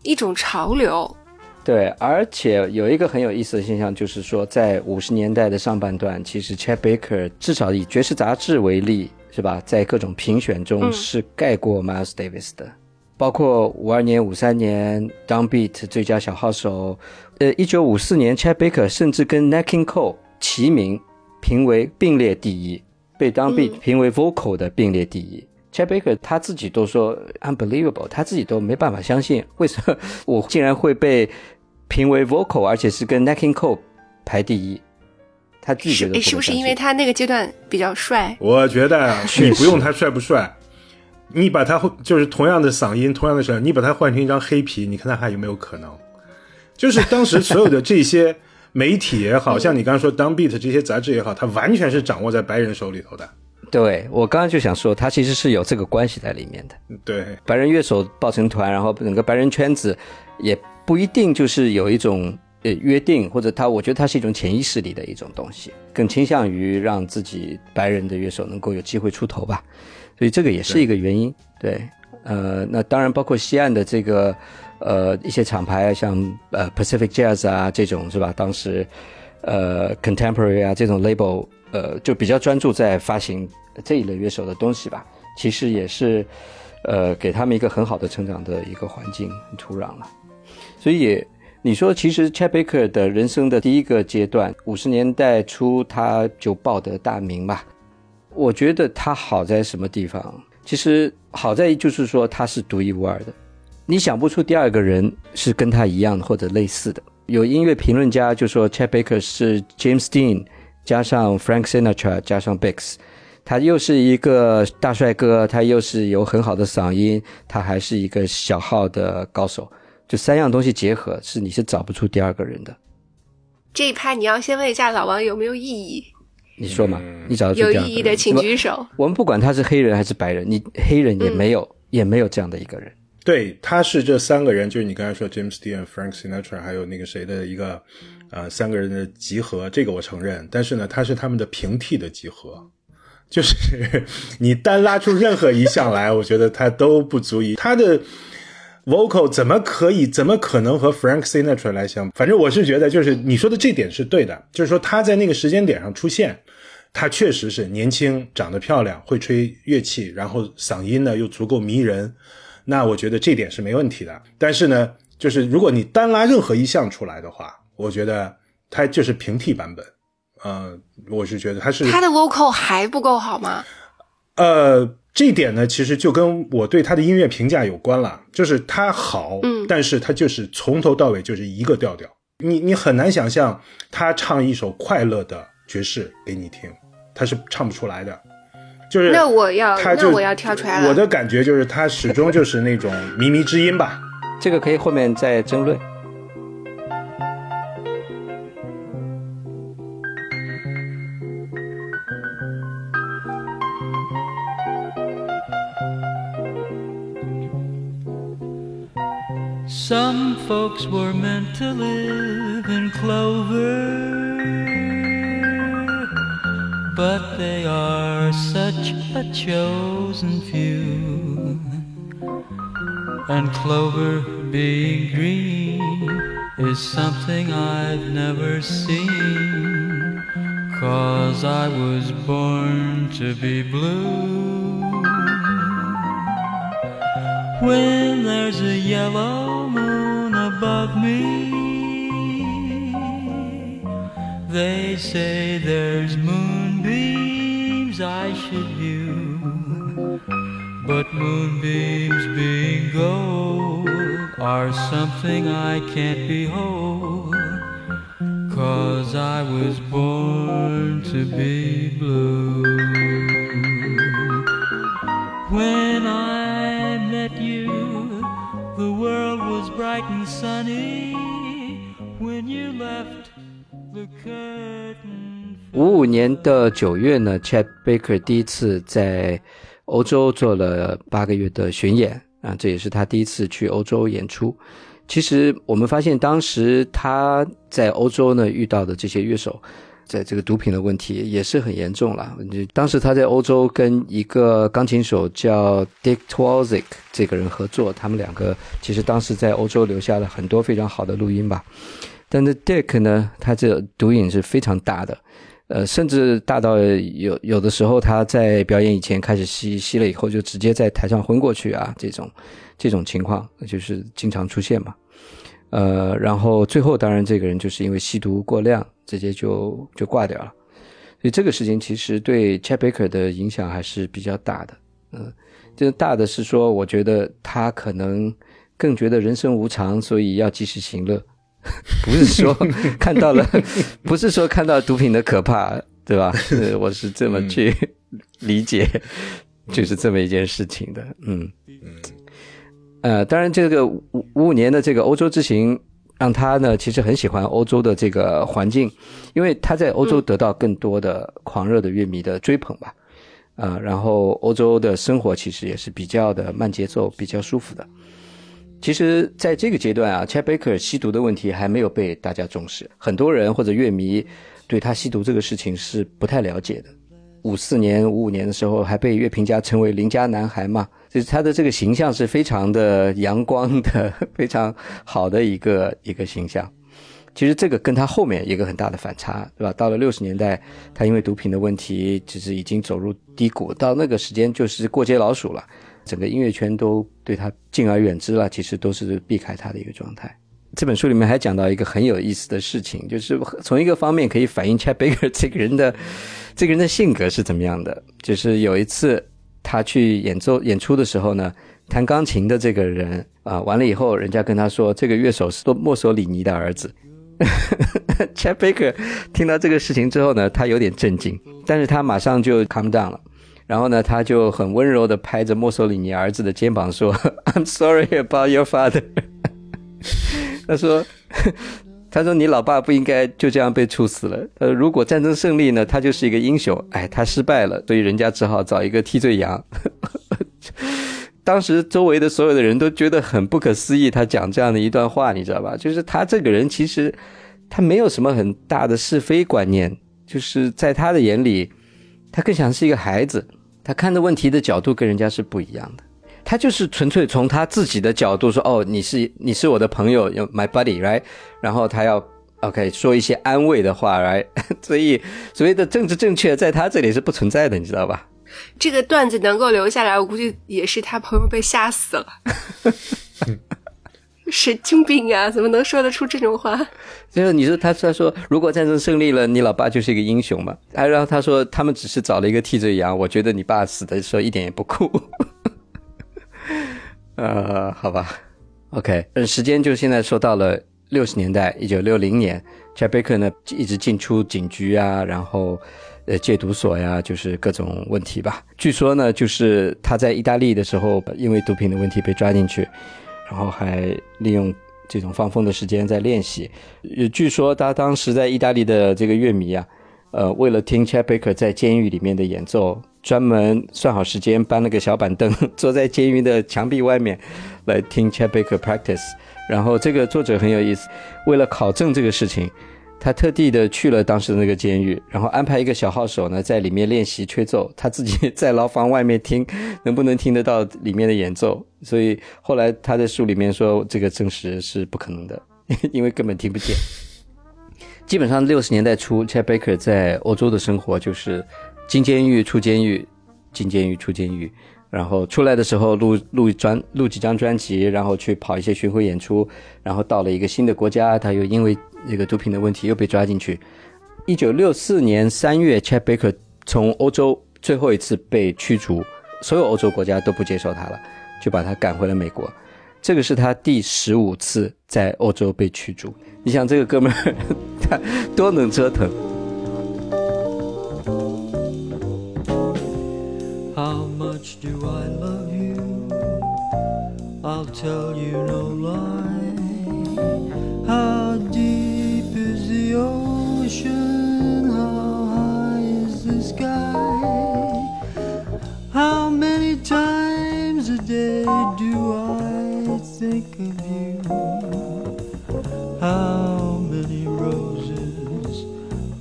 一种潮流。对，而且有一个很有意思的现象，就是说，在五十年代的上半段，其实 Chet Baker 至少以爵士杂志为例，是吧？在各种评选中是盖过 Miles Davis 的，包括五二年、五三年 Downbeat 最佳小号手，呃，一九五四年 Chet Baker 甚至跟 Nat King Cole 齐名。评为并列第一，被当被评为 vocal 的并列第一。Chet Baker 他自己都说 unbelievable，他自己都没办法相信，为什么 (laughs) 我竟然会被评为 vocal，而且是跟 Nat King Cole 排第一？他自己觉得是不是因为他那个阶段比较帅？我觉得你不用他帅不帅，你把他就是同样的嗓音，同样的声，你把他换成一张黑皮，你看他还有没有可能？就是当时所有的这些。媒体也好像你刚刚说《Downbeat》这些杂志也好，它完全是掌握在白人手里头的。对我刚刚就想说，它其实是有这个关系在里面的。对，白人乐手抱成团，然后整个白人圈子也不一定就是有一种呃约定，或者他，我觉得它是一种潜意识里的一种东西，更倾向于让自己白人的乐手能够有机会出头吧。所以这个也是一个原因。对，呃，那当然包括西岸的这个。呃，一些厂牌像呃 Pacific Jazz 啊这种是吧？当时呃 Contemporary 啊这种 label 呃就比较专注在发行这一类乐手的东西吧。其实也是，呃，给他们一个很好的成长的一个环境土壤了。所以你说，其实 Chet Baker 的人生的第一个阶段，五十年代初他就报得大名吧。我觉得他好在什么地方？其实好在就是说他是独一无二的，你想不出第二个人是跟他一样或者类似的。有音乐评论家就说 Chet Baker 是 James Dean 加上 Frank Sinatra 加上 Bix，他又是一个大帅哥，他又是有很好的嗓音，他还是一个小号的高手。就三样东西结合，是你是找不出第二个人的。这一趴你要先问一下老王有没有意义？你说嘛？你找有第二个人意义的请举手。我们不管他是黑人还是白人，你黑人也没有、也没有这样的一个人。对，他是这三个人，就是你刚才说 James Dean、Frank Sinatra，还有那个谁的一个，呃，三个人的集合，这个我承认。但是呢，他是他们的平替的集合，就是你单拉出任何一项来，我觉得他都不足以。他的 vocal 怎么可以，怎么可能和 Frank Sinatra 来相？反正我是觉得，就是你说的这点是对的，就是说他在那个时间点上出现。他确实是年轻，长得漂亮，会吹乐器，然后嗓音呢又足够迷人，那我觉得这点是没问题的。但是呢，就是如果你单拉任何一项出来的话，我觉得它就是平替版本。呃，我是觉得它是他的 vocal 还不够好吗？呃，这一点呢，其实就跟我对他的音乐评价有关了，就是他好，嗯但是他就是从头到尾就是一个调调，你你很难想象他唱一首快乐的爵士给你听，他是唱不出来的。就是那我要他那我要跳出来了我的感觉就是他始终就是那种靡靡之音吧。这个可以后面再争论。Some folks were meant to live in clover, but they are such a chosen few. And clover being green is something I've never seen, cause I was born to be blue. When there's a yellow moon above me, they say there's I should view. But moonbeams being gold are something I can't behold. Cause I was born to be blue. When I met you, the world was bright and sunny. When you left, the curtain 五五年的九月呢，Chet Baker 第一次在欧洲做了八个月的巡演啊，这也是他第一次去欧洲演出。其实我们发现，当时他在欧洲呢遇到的这些乐手，在这个毒品的问题也是很严重了。当时他在欧洲跟一个钢琴手叫 Dick Twalzik 这个人合作，他们两个其实当时在欧洲留下了很多非常好的录音吧。但是 Dick 呢，他这毒瘾是非常大的，呃，甚至大到有有的时候他在表演以前开始吸，吸了以后就直接在台上昏过去啊，这种这种情况就是经常出现嘛。呃，然后最后当然这个人就是因为吸毒过量，直接就就挂掉了。所以这个事情其实对 Chet Baker 的影响还是比较大的。嗯、这大的是说，我觉得他可能更觉得人生无常，所以要及时行乐。(laughs) 不是说看到了，(laughs) 不是说看到毒品的可怕，对吧？是我是这么去理解，就是这么一件事情的。嗯呃，当然，这个五五五年的这个欧洲之行，让他呢其实很喜欢欧洲的这个环境，因为他在欧洲得到更多的狂热的乐迷的追捧吧。啊、然后欧洲的生活其实也是比较的慢节奏，比较舒服的。其实，在这个阶段啊，Chet Baker 吸毒的问题还没有被大家重视，很多人或者乐迷对他吸毒这个事情是不太了解的。五四年、五五年的时候，还被乐评家称为邻家男孩嘛，就是他的这个形象是非常的阳光的，(laughs) 非常好的一个一个形象。其实这个跟他后面一个很大的反差，对吧？到了六十年代，他因为毒品的问题，其实已经走入低谷，到那个时间就是过街老鼠了，整个音乐圈都对他敬而远之了，其实都是避开他的一个状态。这本书里面还讲到一个很有意思的事情，就是 (laughs) 从一个方面可以反映 Chat Baker 这个人的这个人的性格是怎么样的。就是有一次他去演奏演出的时候呢，弹钢琴的这个人啊，完了以后，人家跟他说，这个乐手是墨索里尼的儿子。(laughs) Chat Baker 听到这个事情之后呢，他有点震惊，但是他马上就 calm down 了。然后呢，他就很温柔的拍着墨索里尼儿子的肩膀说：(laughs) “I'm sorry about your father。(laughs) ”他说：“ (laughs) 他说你老爸不应该就这样被处死了。呃，如果战争胜利呢，他就是一个英雄。哎，他失败了，所以人家只好找一个替罪羊。当时周围的所有的人都觉得很不可思议，他讲这样的一段话，你知道吧？就是他这个人其实他没有什么很大的是非观念，就是在他的眼里，他更像是一个孩子，他看的问题的角度跟人家是不一样的。他就是纯粹从他自己的角度说，哦，你是你是我的朋友，my buddy，right？然后他要 OK 说一些安慰的话，right？(laughs) 所以所谓的政治正确在他这里是不存在的，你知道吧？这个段子能够留下来，我估计也是他朋友被吓死了。(laughs) (laughs) 神经病啊！怎么能说得出这种话？就是你说他他说如果战争胜利了，你老爸就是一个英雄嘛？哎然后他说他们只是找了一个替罪羊，我觉得你爸死的时候一点也不酷。(laughs) 呃，好吧，OK，嗯，时间就现在说到了六十年代，一九六零年，Chet Baker 呢一直进出警局啊，然后呃戒毒所呀，就是各种问题吧。据说呢，就是他在意大利的时候，因为毒品的问题被抓进去，然后还利用这种放风的时间在练习。据说他当时在意大利的这个乐迷啊，呃，为了听 Chet Baker 在监狱里面的演奏。专门算好时间，搬了个小板凳，坐在监狱的墙壁外面，来听 Chet Baker practice。然后这个作者很有意思，为了考证这个事情，他特地的去了当时的那个监狱，然后安排一个小号手呢在里面练习吹奏，他自己在牢房外面听，能不能听得到里面的演奏。所以后来他在书里面说，这个证实是不可能的，(laughs) 因为根本听不见。基本上六十年代初，Chet Baker 在欧洲的生活就是。进监狱，出监狱，进监狱，出监狱，然后出来的时候录录专录几张专辑，然后去跑一些巡回演出，然后到了一个新的国家，他又因为那个毒品的问题又被抓进去。一九六四年三月，Chet Baker 从欧洲最后一次被驱逐，所有欧洲国家都不接受他了，就把他赶回了美国。这个是他第十五次在欧洲被驱逐。你想这个哥们儿他多能折腾？much do I love you? I'll tell you no lie. Ocean? How high is the sky? How many times a day do I think of you? How many roses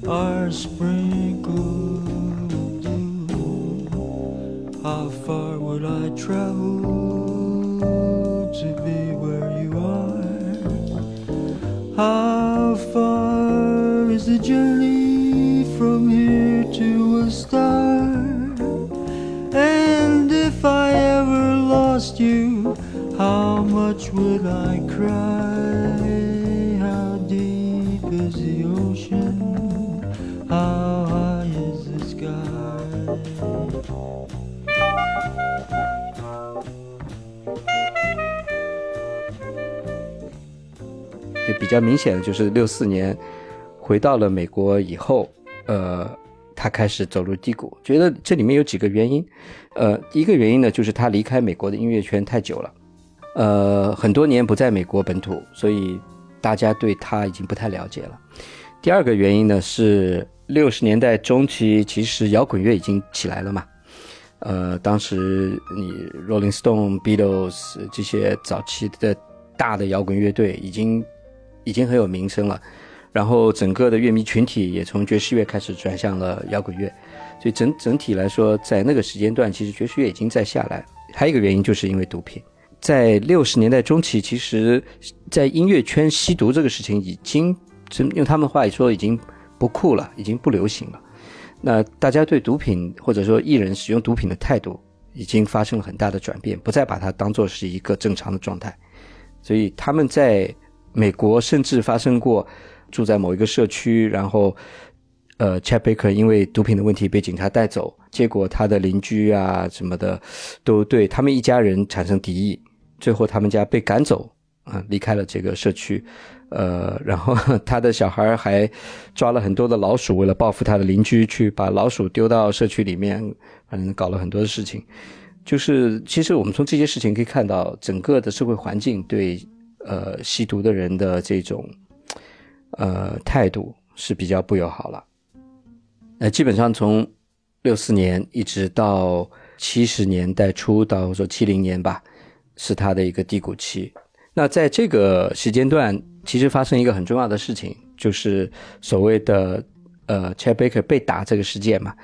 are sprinkled? How far would I travel much would I cry? How deep is the ocean? How high is the sky? 也比较明显的就是六四年回到了美国以后，呃，他开始走入低谷。觉得这里面有几个原因，呃，一个原因呢就是他离开美国的音乐圈太久了，呃，很多年不在美国本土，所以大家对他已经不太了解了。第二个原因呢是六十年代中期，其实摇滚乐已经起来了嘛。呃，当时你 Rolling Stone、Beatles 这些早期的大的摇滚乐队已经已经很有名声了，然后整个的乐迷群体也从爵士乐开始转向了摇滚乐，所以整整体来说，在那个时间段，其实爵士乐已经在下来。还有一个原因，就是因为毒品，在六十年代中期，其实，在音乐圈吸毒这个事情已经用他们话说已经不酷了，已经不流行了。那大家对毒品或者说艺人使用毒品的态度已经发生了很大的转变，不再把它当做是一个正常的状态。所以他们在美国甚至发生过住在某一个社区，然后呃，Chad Baker 因为毒品的问题被警察带走，结果他的邻居啊什么的都对他们一家人产生敌意，最后他们家被赶走，啊、离开了这个社区。呃，(laughs) 然后他的小孩还抓了很多的老鼠，为了报复他的邻居，去把老鼠丢到社区里面，反正搞了很多的事情。就是其实我们从这些事情可以看到，整个的社会环境对呃吸毒的人的这种呃态度是比较不友好了。呃，基本上从六四年一直到七十年代初到说七零年吧，是他的一个低谷期。那在这个时间段，其实发生一个很重要的事情，就是所谓的呃 Chad Baker 被打这个事件嘛。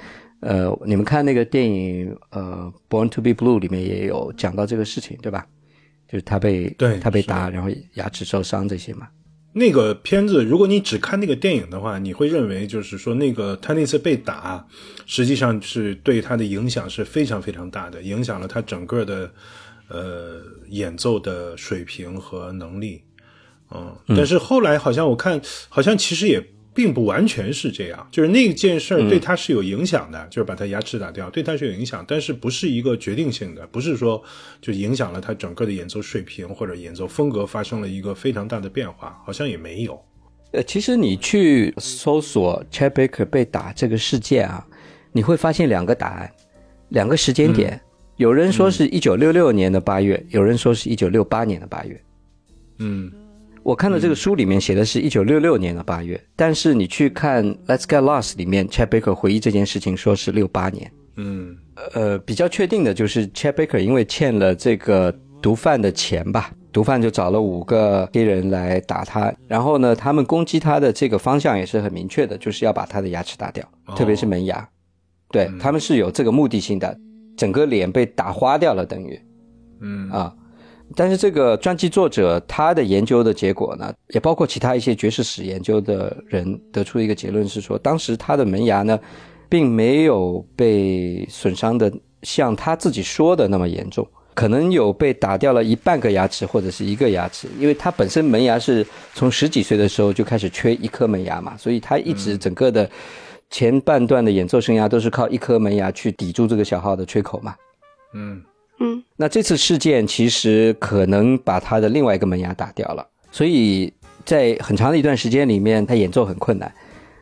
呃，你们看那个电影呃《Born to Be Blue》里面也有讲到这个事情，对吧？就是他被对他被打，然后牙齿受伤这些嘛。那个片子，如果你只看那个电影的话，你会认为就是说，那个他那次被打，实际上是对他的影响是非常非常大的，影响了他整个的呃演奏的水平和能力。嗯，但是后来好像我看，好像其实也并不完全是这样，就是那件事儿对他是有影响的，就是把他牙齿打掉，对他是有影响，但是不是一个决定性的，不是说就影响了他整个的演奏水平或者演奏风格发生了一个非常大的变化，好像也没有。呃，其实你去搜索 c h a p b a k e r 被打这个事件啊，你会发现两个答案，两个时间点。有人说是一九六六年的八月，有人说是一九六八年的八月。嗯。我看到这个书里面写的是一九六六年的八月，但是你去看《Let's Get Lost》里面，Chad Baker 回忆这件事情说是六八年。嗯。呃，比较确定的就是 Chad Baker 因为欠了这个毒贩的钱吧，毒贩就找了五个黑人来打他，然后呢，他们攻击他的这个方向也是很明确的，就是要把他的牙齿打掉，哦。特别是门牙，对、他们是有这个目的性的，整个脸被打花掉了，等于。嗯。啊。但是这个传记作者他的研究的结果呢，也包括其他一些爵士史研究的人得出一个结论是说，当时他的门牙呢，并没有被损伤的像他自己说的那么严重，可能有被打掉了一半个牙齿或者是一个牙齿，因为他本身门牙是从十几岁的时候就开始缺一颗门牙嘛，所以他一直整个的前半段的演奏生涯都是靠一颗门牙去抵住这个小号的吹口嘛。嗯嗯那这次事件其实可能把他的另外一个门牙打掉了，所以在很长的一段时间里面，他演奏很困难。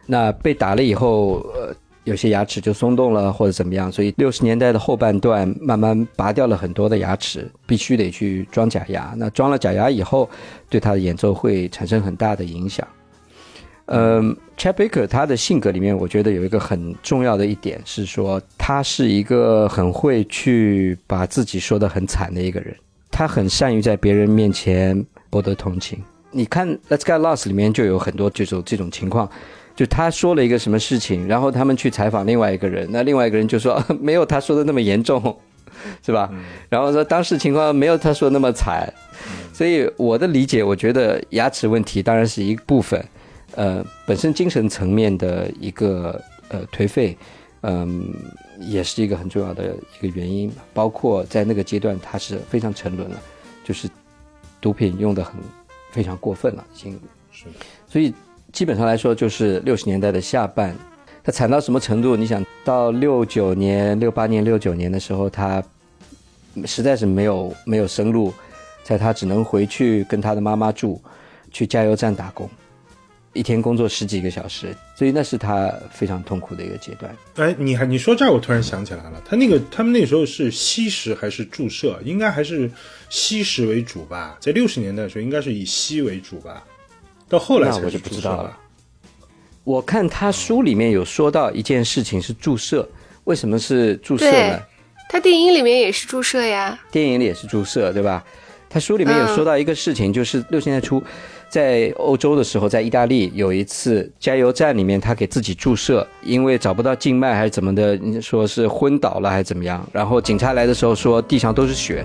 那被打了以后，呃，有些牙齿就松动了或者怎么样，所以六十年代的后半段慢慢拔掉了很多的牙齿，必须得去装假牙。那装了假牙以后，对他的演奏会产生很大的影响。嗯，Chad Baker 他的性格里面，我觉得有一个很重要的一点是说，他是一个很会去把自己说的很惨的一个人，他很善于在别人面前博得同情。你看《Let's Get Lost》里面就有很多这种这种情况，就他说了一个什么事情，然后他们去采访另外一个人，那另外一个人就说 (laughs) 没有他说的那么严重，(laughs) 是吧？然后说当时情况没有他说的那么惨，所以我的理解，我觉得牙齿问题当然是一部分。呃，本身精神层面的一个呃颓废，嗯、也是一个很重要的一个原因。包括在那个阶段，他是非常沉沦了，就是毒品用的很非常过分了，已经。是。所以基本上来说，就是六十年代的下半，他惨到什么程度？你想到六九年、六八年、六九年的时候，他实在是没有没有生路，在他只能回去跟他的妈妈住，去加油站打工。一天工作十几个小时，所以那是他非常痛苦的一个阶段。哎，你还你说这儿，我突然想起来了，他那个他们那时候是吸食还是注射？应该还是吸食为主吧。在六十年代的时候，应该是以吸为主吧。到后来我就不是注射知道了。我看他书里面有说到一件事情是注射，为什么是注射呢？他电影里面也是注射呀。电影里也是注射，对吧？他书里面有说到一个事情，就是六十年代初，在欧洲的时候，在意大利有一次加油站里面，他给自己注射，因为找不到静脉还是怎么的，说是昏倒了还是怎么样？然后警察来的时候说地上都是血。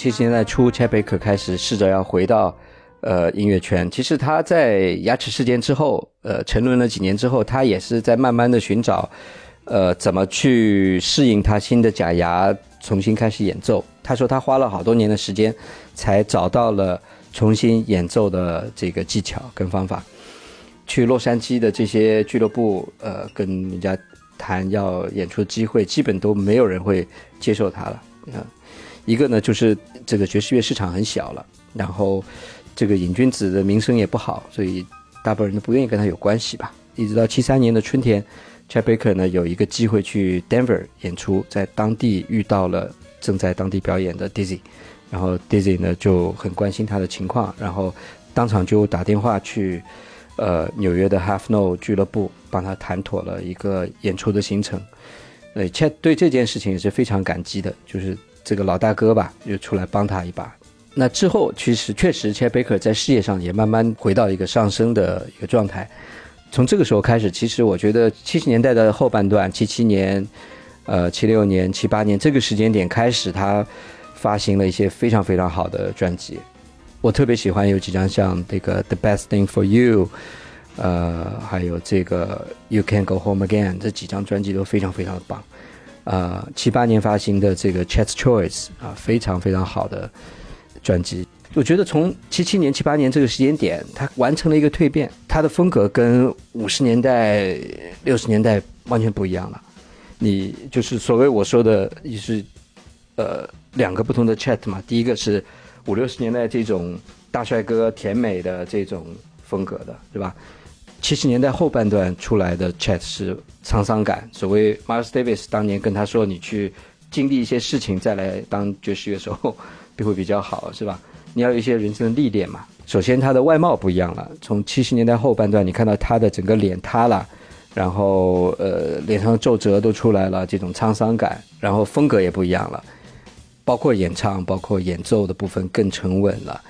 七十年代初，Chet Baker 开始试着要回到呃音乐圈。其实他在牙齿事件之后，呃，沉沦了几年之后，他也是在慢慢的寻找，呃，怎么去适应他新的假牙，重新开始演奏。他说他花了好多年的时间，才找到了重新演奏的这个技巧跟方法。去洛杉矶的这些俱乐部，呃，跟人家谈要演出的机会，基本都没有人会接受他了。啊、一个呢就是这个爵士乐市场很小了，然后这个瘾君子的名声也不好，所以大部分人都不愿意跟他有关系吧。一直到七三年的春天，Chet Baker 呢有一个机会去 Denver 演出，在当地遇到了正在当地表演的 Dizzy，然后 Dizzy 呢就很关心他的情况，然后当场就打电话去。呃，纽约的 Half No 俱乐部帮他谈妥了一个演出的行程。呃，Chet 对这件事情也是非常感激的，就是这个老大哥吧，又出来帮他一把。那之后，其实确实，Chet Baker 在事业上也慢慢回到一个上升的一个状态。从这个时候开始，其实我觉得七十年代的后半段，七七年、呃七六年、七八年这个时间点开始，他发行了一些非常非常好的专辑。我特别喜欢有几张像这个《The Best Thing for You》，呃，还有这个《You Can Go Home Again》这几张专辑都非常非常的棒。呃，七八年发行的这个《Chat's Choice》啊，非常非常好的专辑。我觉得从七七年、七八年这个时间点，他完成了一个蜕变，他的风格跟五十年代、六十年代完全不一样了。你就是所谓我说的，也是呃两个不同的 Chat 嘛，第一个是。五六十年代这种大帅哥、甜美的这种风格的，对吧？七十年代后半段出来的 Chat 是沧桑感。所谓 Miles Davis 当年跟他说：“你去经历一些事情，再来当爵士乐手，就 (laughs) 会比较好，是吧？你要有一些人生的历练嘛。”首先，他的外貌不一样了。从七十年代后半段，你看到他的整个脸塌了，然后呃，脸上皱褶都出来了，这种沧桑感，然后风格也不一样了。包括演唱，包括演奏的部分更沉稳了，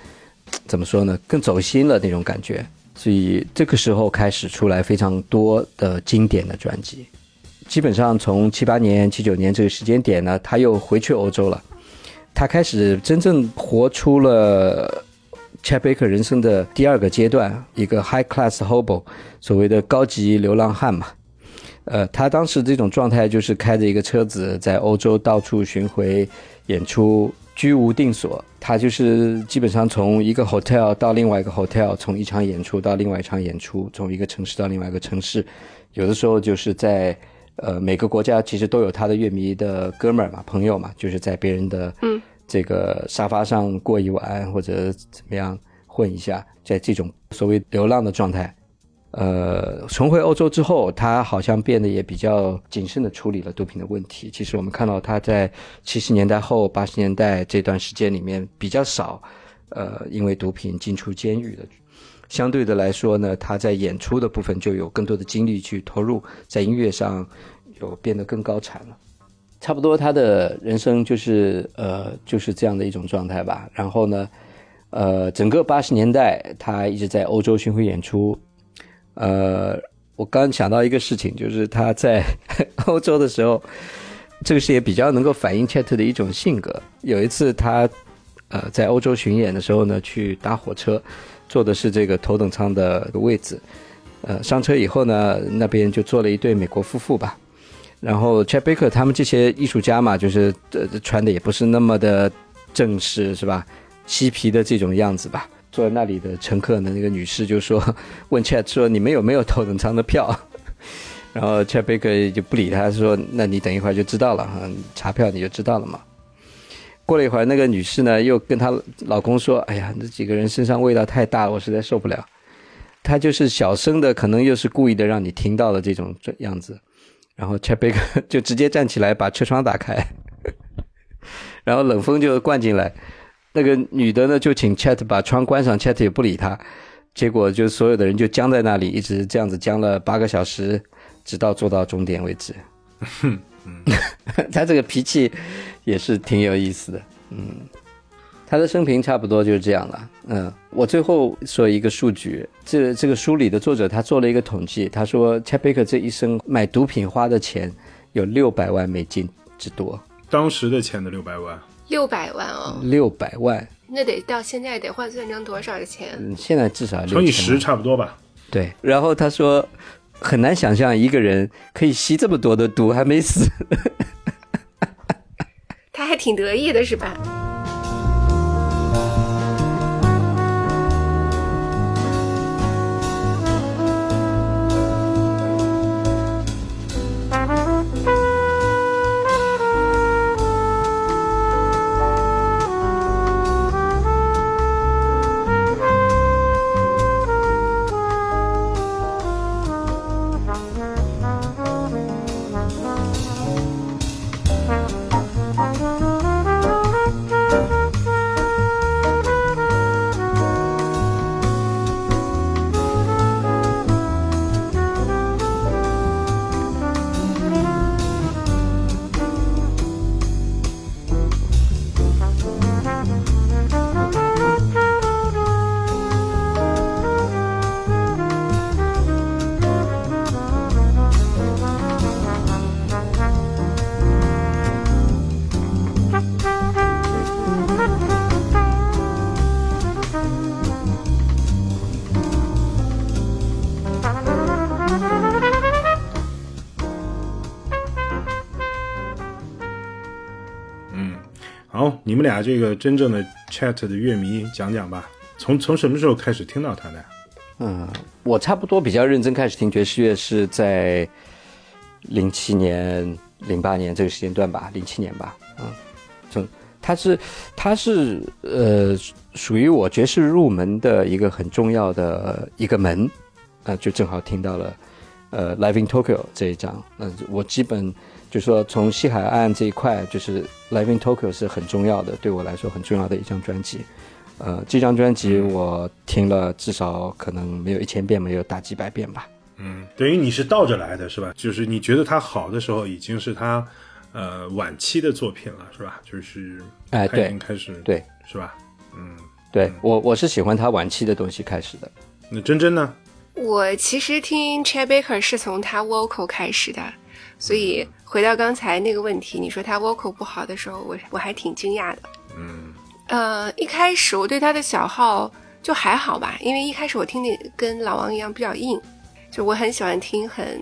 怎么说呢？更走心了那种感觉。所以这个时候开始出来非常多的经典的专辑。基本上从七八年、七九年这个时间点呢，他又回去欧洲了。他开始真正活出了 Chet Baker 人生的第二个阶段，一个 High Class Hobo，所谓的高级流浪汉嘛。呃，他当时这种状态就是开着一个车子在欧洲到处巡回。演出居无定所，他就是基本上从一个 hotel 到另外一个 hotel，从一场演出到另外一场演出，从一个城市到另外一个城市，有的时候就是在呃每个国家其实都有他的乐迷的哥们儿嘛、朋友嘛，就是在别人的嗯这个沙发上过一晚或者怎么样混一下，在这种所谓流浪的状态。呃，重回欧洲之后，他好像变得也比较谨慎的处理了毒品的问题。其实我们看到他在七十年代后、八十年代这段时间里面比较少，呃，因为毒品进出监狱的。相对的来说呢，他在演出的部分就有更多的精力去投入，在音乐上有变得更高产了。差不多他的人生就是呃就是这样的一种状态吧。然后呢，呃，整个八十年代他一直在欧洲巡回演出。呃，我刚想到一个事情，就是他在 (laughs) 欧洲的时候，这个是也比较能够反映 Chat 的一种性格。有一次他呃在欧洲巡演的时候呢，去搭火车，坐的是这个头等舱的位置。呃，上车以后呢，那边就坐了一对美国夫妇吧。然后 Chet Baker 他们这些艺术家嘛，就是呃穿的也不是那么的正式，是吧？嬉皮的这种样子吧。坐在那里的乘客呢，那个女士就说：“ (laughs) 问 Chat 说你们有没有头等舱的票？” (laughs) 然后 Chat Baker 就不理他，说：“那你等一会儿就知道了哈，查票你就知道了嘛。”过了一会儿，那个女士呢又跟她老公说：“哎呀，那几个人身上味道太大了，我实在受不了。”她就是小声的，可能又是故意的让你听到了这种这样子。然后 Chat Baker (laughs) 就直接站起来把车窗打开，然后冷风就灌进来。那个女的呢，就请 Chat 把窗关上，Chat 也不理她，结果就所有的人就僵在那里，一直这样子僵了八个小时，直到坐到终点为止。(laughs) 他这个脾气也是挺有意思的，嗯，他的生平差不多就是这样了。嗯，我最后说一个数据，这这个书里的作者他做了一个统计，他说 Chat Baker 这一生买毒品花的钱有六百万美金之多，当时的钱的六百万。六百万哦，六百万，那得到现在得换算成多少钱？嗯，现在至少乘以6000十差不多吧。对，然后他说很难想象一个人可以吸这么多的毒还没死。(laughs) 他还挺得意的是吧？这个真正的 Chat 的乐迷讲讲吧，从从什么时候开始听到他的？嗯，我差不多比较认真开始听爵士乐是在零七年、零八年这个时间段吧，零七年吧，嗯，从他是他是呃属于我爵士入门的一个很重要的一个门，啊、就正好听到了呃 Live in Tokyo 这一张，嗯我基本就说从西海岸这一块，就是 Live in Tokyo 是很重要的，对我来说很重要的一张专辑。呃，这张专辑我听了至少可能没有一千遍，没有大几百遍吧。嗯，等于你是倒着来的是吧？就是你觉得他好的时候，已经是他呃晚期的作品了，是吧？就是哎对经开始对是吧？嗯，对我我是喜欢他晚期的东西开始的。那真真呢？我其实听 Chet Baker 是从他 vocal 开始的，所以回到刚才那个问题，你说他 vocal 不好的时候，我我还挺惊讶的。嗯呃，一开始我对他的小号就还好吧，因为一开始我听的跟老王一样比较硬，就我很喜欢听很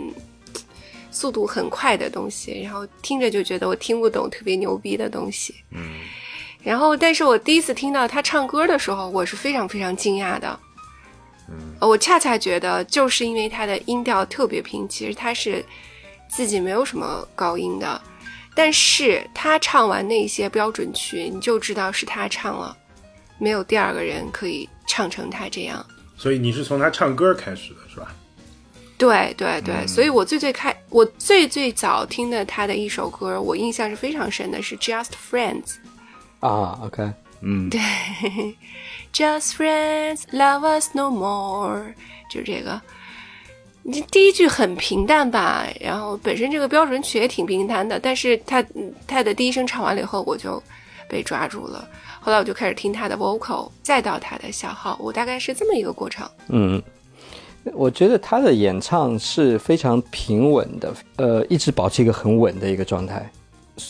速度很快的东西，然后听着就觉得我听不懂特别牛逼的东西。嗯然后，但是我第一次听到他唱歌的时候，我是非常非常惊讶的。嗯呃我恰恰觉得，就是因为他的音调特别平，其实他是自己没有什么高音的，但是他唱完那些标准曲，你就知道是他唱了，没有第二个人可以唱成他这样。所以你是从他唱歌开始的是吧？对对对，所以我最最开，我最最早听的他的一首歌，我印象是非常深的，是《Just Friends》。啊，OK，嗯，对 Just friends, love us no more，就是这个。你第一句很平淡吧，然后本身这个标准曲也挺平淡的，但是他他的第一声唱完了以后，我就被抓住了。后来我就开始听他的 vocal，再到他的小号，我大概是这么一个过程。嗯，我觉得他的演唱是非常平稳的，呃，一直保持一个很稳的一个状态。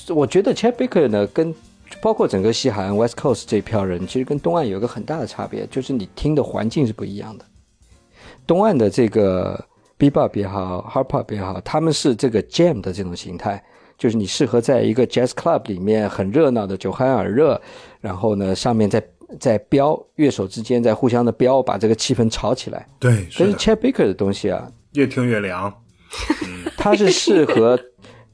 我觉得 Chet Baker 呢，跟包括整个西海岸 West Coast 这一票人，其实跟东岸有一个很大的差别，就是你听的环境是不一样的。东岸的这个 Bebop 也好，Hard Pop 也好，他们是这个 Jam 的这种形态，就是你适合在一个 Jazz Club 里面很热闹的酒酣耳热，然后呢上面在在飙乐手之间在互相的飙，把这个气氛炒起来。对，可是，Chet Baker 的东西啊，越听越凉。(laughs) 它是适合，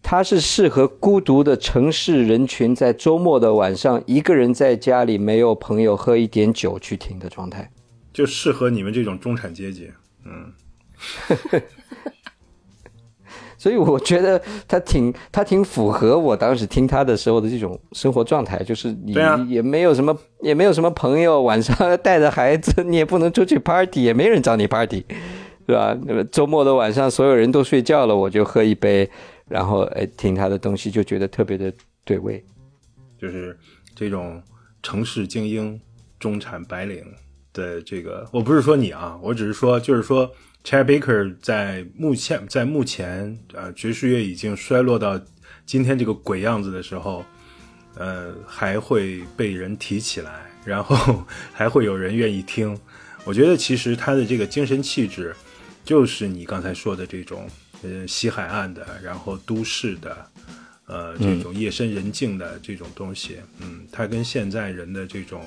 它是适合孤独的城市人群在周末的晚上，一个人在家里没有朋友，喝一点酒去听的状态。就适合你们这种中产阶级。嗯，(laughs) 所以我觉得他挺他挺符合我当时听他的时候的这种生活状态，就是你也没有什么也没有什么朋友，晚上带着孩子，你也不能出去 party，也没人找你 party，是吧？那么周末的晚上，所有人都睡觉了，我就喝一杯，然后哎听他的东西，就觉得特别的对味。就是这种城市精英、中产白领的这个，我不是说你啊，我只是说，就是说 Chad Baker 在目前在目前呃爵士乐已经衰落到今天这个鬼样子的时候，呃，还会被人提起来，然后 (laughs) 还会有人愿意听。我觉得其实他的这个精神气质，就是你刚才说的这种，呃，西海岸的，然后都市的，呃，这种夜深人静的这种东西，嗯，它跟现在人的这种，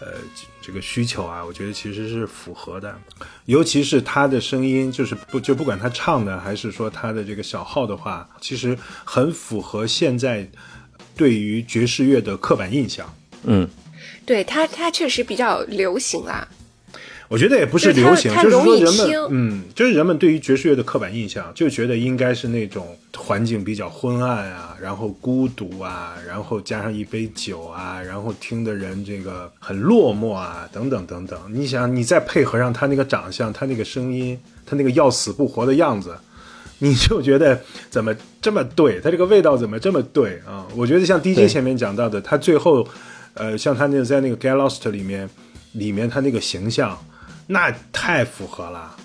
呃，这个需求啊，我觉得其实是符合的。尤其是他的声音，就是不就不管他唱的还是说他的这个小号的话，其实很符合现在对于爵士乐的刻板印象。嗯，对他，他确实比较流行啦。我觉得也不是流行，就是说人们，嗯，就是人们对于爵士乐的刻板印象，就觉得应该是那种环境比较昏暗啊，然后孤独啊，然后加上一杯酒啊，然后听的人这个很落寞啊，等等等等。你想，你再配合上他那个长相，他那个声音，他那个要死不活的样子，你就觉得怎么这么对？他这个味道怎么这么对啊？我觉得像 DJ 前面讲到的，他最后，呃，像他那个在那个 Get Lost 里面，里面他那个形象，那太符合了。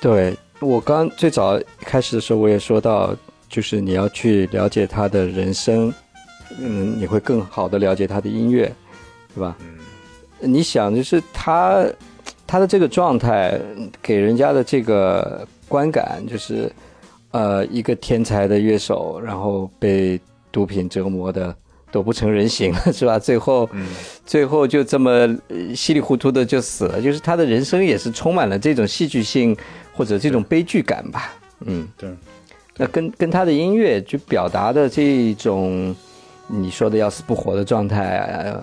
对我刚最早开始的时候，我也说到，就是你要去了解他的人生，嗯，你会更好的了解他的音乐，对吧？嗯，你想，就是他他的这个状态给人家的这个观感，就是呃，一个天才的乐手，然后被毒品折磨的都不成人形了，(laughs) 是吧？最后，最后就这么呃稀里糊涂的就死了，就是他的人生也是充满了这种戏剧性或者这种悲剧感吧。嗯，对，那跟跟他的音乐就表达的这种你说的要死不活的状态，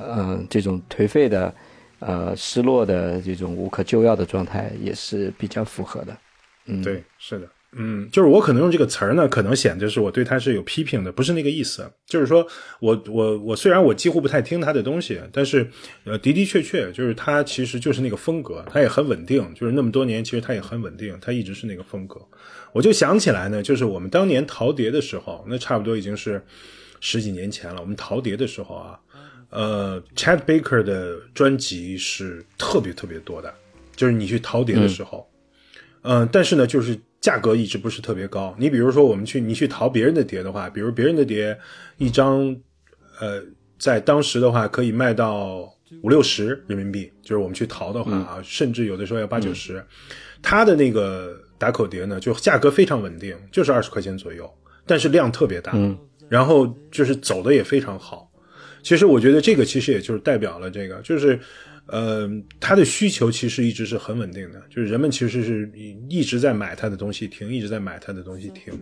嗯，呃这种颓废的、呃失落的这种无可救药的状态，也是比较符合的。嗯，对，是的，嗯，就是我可能用这个词儿呢，可能显得是我对他是有批评的，不是那个意思。就是说我我我虽然我几乎不太听他的东西，但是呃的的确确就是他其实就是那个风格，他也很稳定，就是那么多年其实他也很稳定，他一直是那个风格。我就想起来呢，就是我们当年陶碟的时候，那差不多已经是十几年前了。我们陶碟的时候啊，呃，Chad Baker 的专辑是特别特别多的，就是你去陶碟的时候。嗯，但是呢，就是价格一直不是特别高。你比如说，我们去你去淘别人的碟的话，比如别人的碟一张，呃，在当时的话可以卖到五六十人民币，就是我们去淘的话啊，甚至有的时候要八九十。它的那个打口碟呢，就价格非常稳定，就是二十块钱左右，但是量特别大，然后就是走的也非常好。其实我觉得这个其实也就是代表了这个，就是。呃，它的需求其实一直是很稳定的，就是人们其实是一直在买他的东西听，一直在买他的东西听，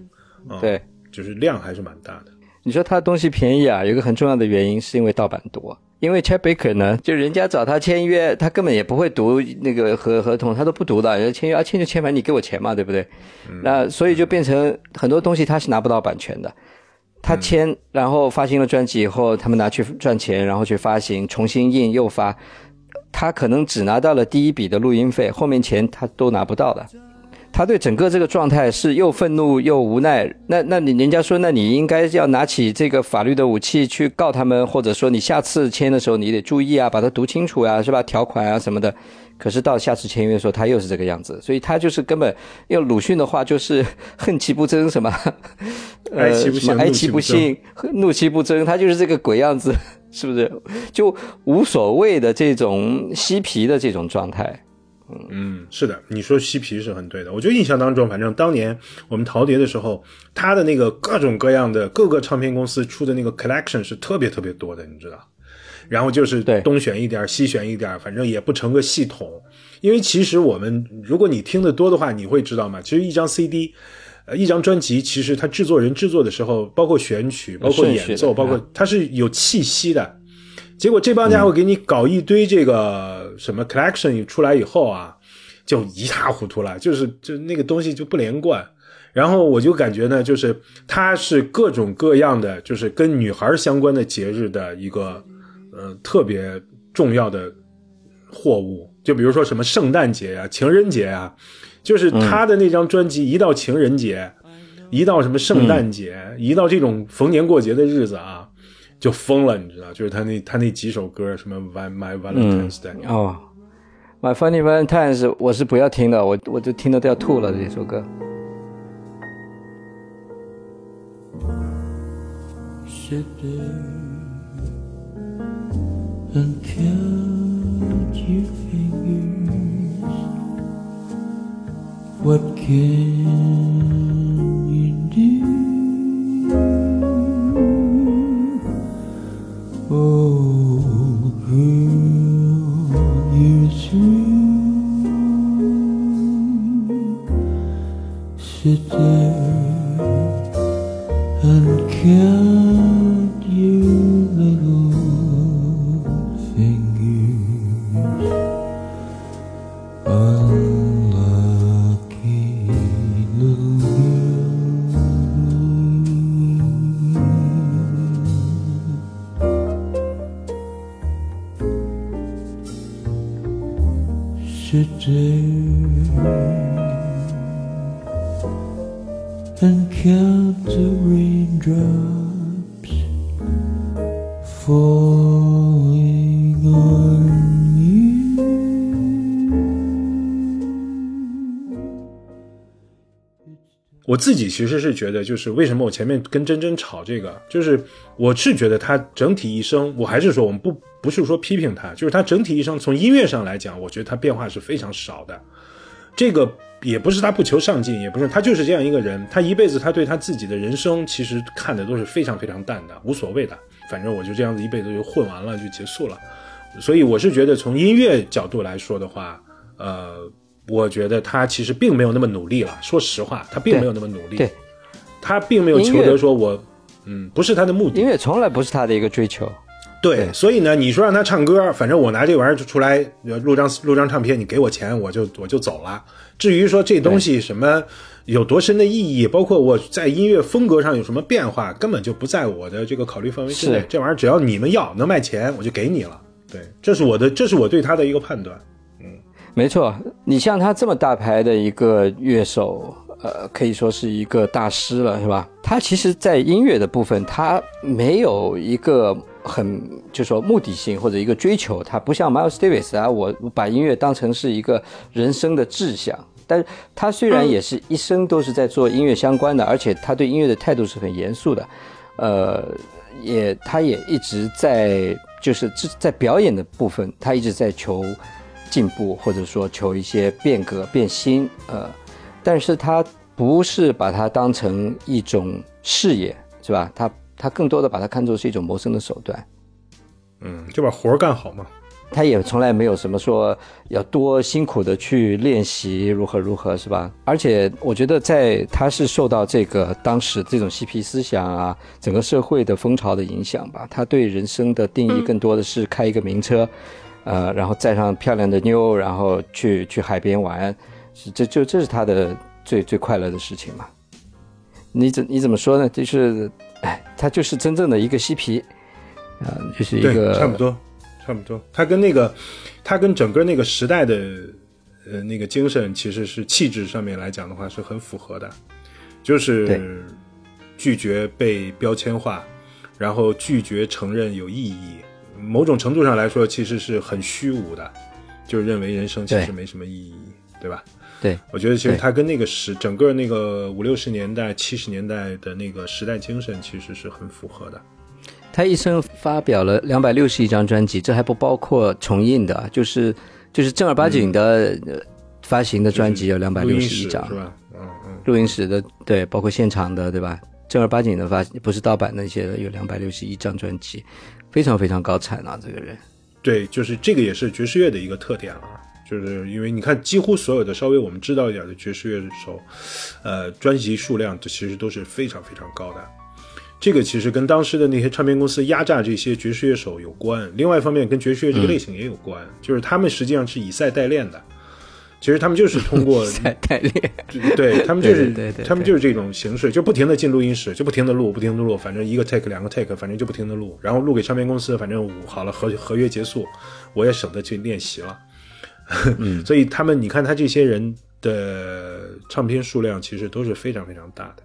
啊、对，就是量还是蛮大的。你说他东西便宜啊，有一个很重要的原因是因为盗版多。因为 Chad Baker 呢，就人家找他签约，他根本也不会读那个合合同，他都不读的，人家签约啊签就签吧，你给我钱嘛，对不对？那所以就变成很多东西他是拿不到版权的。他签，然后发行了专辑以后，他们拿去赚钱，然后去发行，重新印又发，他可能只拿到了第一笔的录音费，后面钱他都拿不到的。他对整个这个状态是又愤怒又无奈。那那你人家说，那你应该要拿起这个法律的武器去告他们，或者说你下次签的时候你得注意啊，把它读清楚啊，是吧？条款啊什么的。可是到下次签约的时候，他又是这个样子，所以他就是根本用鲁迅的话就是恨其不争，什么呃什么哀其不幸，怒其不争，他就是这个鬼样子，是不是？就无所谓的这种嬉皮的这种状态。嗯，是的，你说嬉皮是很对的。我就印象当中，反正当年我们淘碟的时候，他的那个各种各样的各个唱片公司出的那个 collection 是特别特别多的，你知道。然后就是对东选一点儿，西选一点儿，反正也不成个系统。因为其实我们，如果你听得多的话，你会知道嘛。其实一张 CD，呃，一张专辑，其实它制作人制作的时候，包括选曲，包括演奏，包括啊它是有气息的。结果这帮家伙给你搞一堆这个什么 collection 出来以后啊，就一塌糊涂了，就是就那个东西就不连贯。然后我就感觉呢，就是它是各种各样的，就是跟女孩相关的节日的一个呃特别重要的货物。就比如说什么圣诞节呀、情人节呀，就是他的那张专辑一到情人节，一到什么圣诞节，一到这种逢年过节的日子啊，就疯了，你知道？就是他那他那几首歌，什么 My My Valentine's Day，、哦，My Funny Valentines，我是不要听的，我我就听的都要吐了这首歌。And count your What can you do? Oh, you're. Sit there and count 我自己其实是觉得，就是为什么我前面跟真真吵这个，就是我是觉得他整体一生，我还是说我们不不是说批评他，就是他整体一生从音乐上来讲，我觉得他变化是非常少的。这个也不是他不求上进，也不是他就是这样一个人，他一辈子他对他自己的人生其实看的都是非常非常淡的，无所谓的，反正我就这样子一辈子就混完了就结束了。所以我是觉得从音乐角度来说的话，呃，我觉得他其实并没有那么努力了。说实话，他并没有那么努力，对，他并没有求得说我，嗯，不是他的目的音。乐从来不是他的一个追求。对，对所以呢，你说让他唱歌，反正我拿这玩意儿就出来呃录张录张唱片，你给我钱，我就我就走了。至于说这东西什么有多深的意义，包括我在音乐风格上有什么变化，根本就不在我的这个考虑范围之内。这玩意儿只要你们要能卖钱，我就给你了。对，这是我的，这是我对他的一个判断。没错，你像他这么大牌的一个乐手，呃，可以说是一个大师了，是吧？他其实，在音乐的部分，他没有一个很，就说目的性或者一个追求，他不像 Miles Davis 啊，我我把音乐当成是一个人生的志向。但是他虽然也是一生都是在做音乐相关的，而且他对音乐的态度是很严肃的，呃，也他也一直在就是这在表演的部分，他一直在求进步，或者说求一些变革变新，呃，但是他不是把它当成一种事业，是吧？他他更多的把它看作是一种谋生的手段。嗯，就把活儿干好嘛。他也从来没有什么说要多辛苦的去练习如何如何，是吧？而且我觉得在他是受到这个当时这种嬉皮思想啊，整个社会的风潮的影响吧。他对人生的定义更多的是开一个名车，呃，然后载上漂亮的妞，然后去去海边玩，是这就这是他的最最快乐的事情嘛。你怎你怎么说呢？就是，哎，他就是真正的一个嬉皮，啊、就是一对，个差不多，差不多。他跟那个，他跟整个那个时代的，呃，那个精神，其实是气质上面来讲的话，是很符合的，就是拒绝被标签化，然后拒绝承认有意义。某种程度上来说，其实是很虚无的，就是认为人生其实没什么意义，对吧？对我觉得其实对他跟那个时整个那个五六十年代、七十年代的那个时代精神，其实是很符合的。他一生发表了两百六十一张专辑，这还不包括重印的，就是就是正儿八经的、呃发行的专辑有两百六十一张是，吧？嗯嗯。录音室的对，包括现场的对吧？正儿八经的发不是盗版那些的有两百六十一张专辑，非常非常高产啊！这个人，对，就是这个也是爵士乐的一个特点啊，就是因为你看，几乎所有的稍微我们知道一点的爵士乐手，呃，专辑数量这其实都是非常非常高的。这个其实跟当时的那些唱片公司压榨这些爵士乐手有关，另外一方面跟爵士乐这个类型也有关，就是他们实际上是以赛代练的。其实他们就是通过 (laughs) 在代练，(laughs) 对他们就是他们就是这种形式，就不停的进录音室，就不停的录，不停的录，反正一个 take 两个 take，反正就不停的录，然后录给唱片公司，反正好了合合约结束，我也省得去练习了。嗯，(laughs) 所以他们你看他这些人的唱片数量其实都是非常非常大的。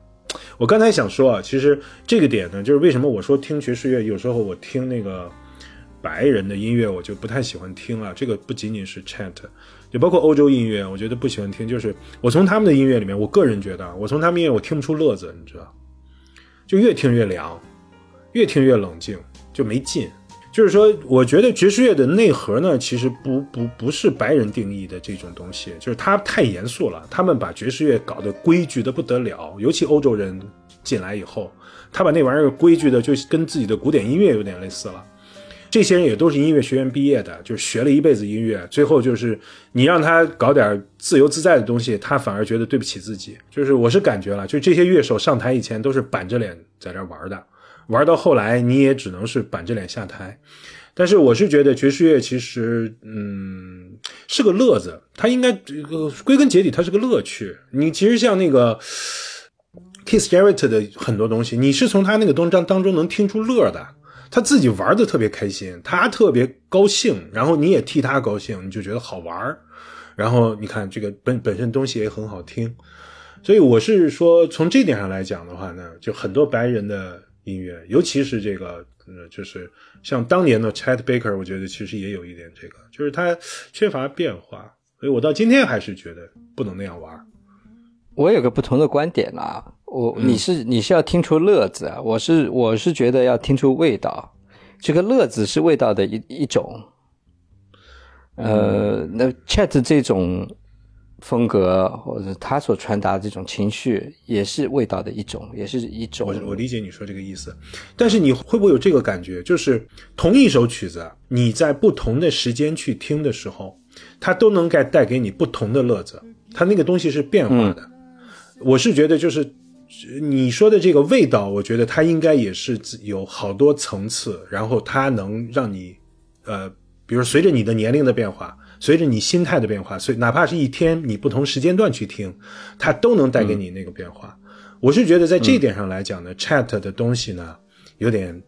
我刚才想说啊，其实这个点呢，就是为什么我说听爵士乐，有时候我听那个白人的音乐，我就不太喜欢听了。这个不仅仅是 chant，就包括欧洲音乐，我觉得不喜欢听。就是我从他们的音乐里面，我个人觉得，我从他们音乐我听不出乐子，你知道，就越听越凉，越听越冷静，就没劲。就是说，我觉得爵士乐的内核呢，其实不不不是白人定义的这种东西，就是它太严肃了。他们把爵士乐搞得规矩的不得了，尤其欧洲人进来以后，他把那玩意儿规矩的就跟自己的古典音乐有点类似了。这些人也都是音乐学院毕业的，就是学了一辈子音乐，最后就是你让他搞点自由自在的东西，他反而觉得对不起自己。就是我是感觉了，就这些乐手上台以前都是板着脸在这玩的，玩到后来你也只能是板着脸下台。但是我是觉得爵士乐其实，嗯，是个乐子，它应该这个归根结底它是个乐趣。你其实像那个 Keith Jarrett 的很多东西，你是从他那个东当当中能听出乐的。他自己玩的特别开心，他特别高兴，然后你也替他高兴，你就觉得好玩。然后你看这个本本身东西也很好听，所以我是说从这点上来讲的话呢，就很多白人的音乐，尤其是这个，呃，就是像当年的 Chet Baker，我觉得其实也有一点这个，就是他缺乏变化，所以我到今天还是觉得不能那样玩。我有个不同的观点啊，我你是你是要听出乐子啊，我是我是觉得要听出味道，这个乐子是味道的一一种。呃，那 Chat 这种风格或者他所传达的这种情绪，也是味道的一种，也是一种。我我理解你说这个意思，但是你会不会有这个感觉，就是同一首曲子，你在不同的时间去听的时候，它都能该带给你不同的乐子，它那个东西是变化的。我是觉得，就是你说的这个味道，我觉得它应该也是有好多层次，然后它能让你，呃，比如随着你的年龄的变化，随着你心态的变化，所以哪怕是一天你不同时间段去听，它都能带给你那个变化。我是觉得在这一点上来讲呢，Chat 的东西呢有点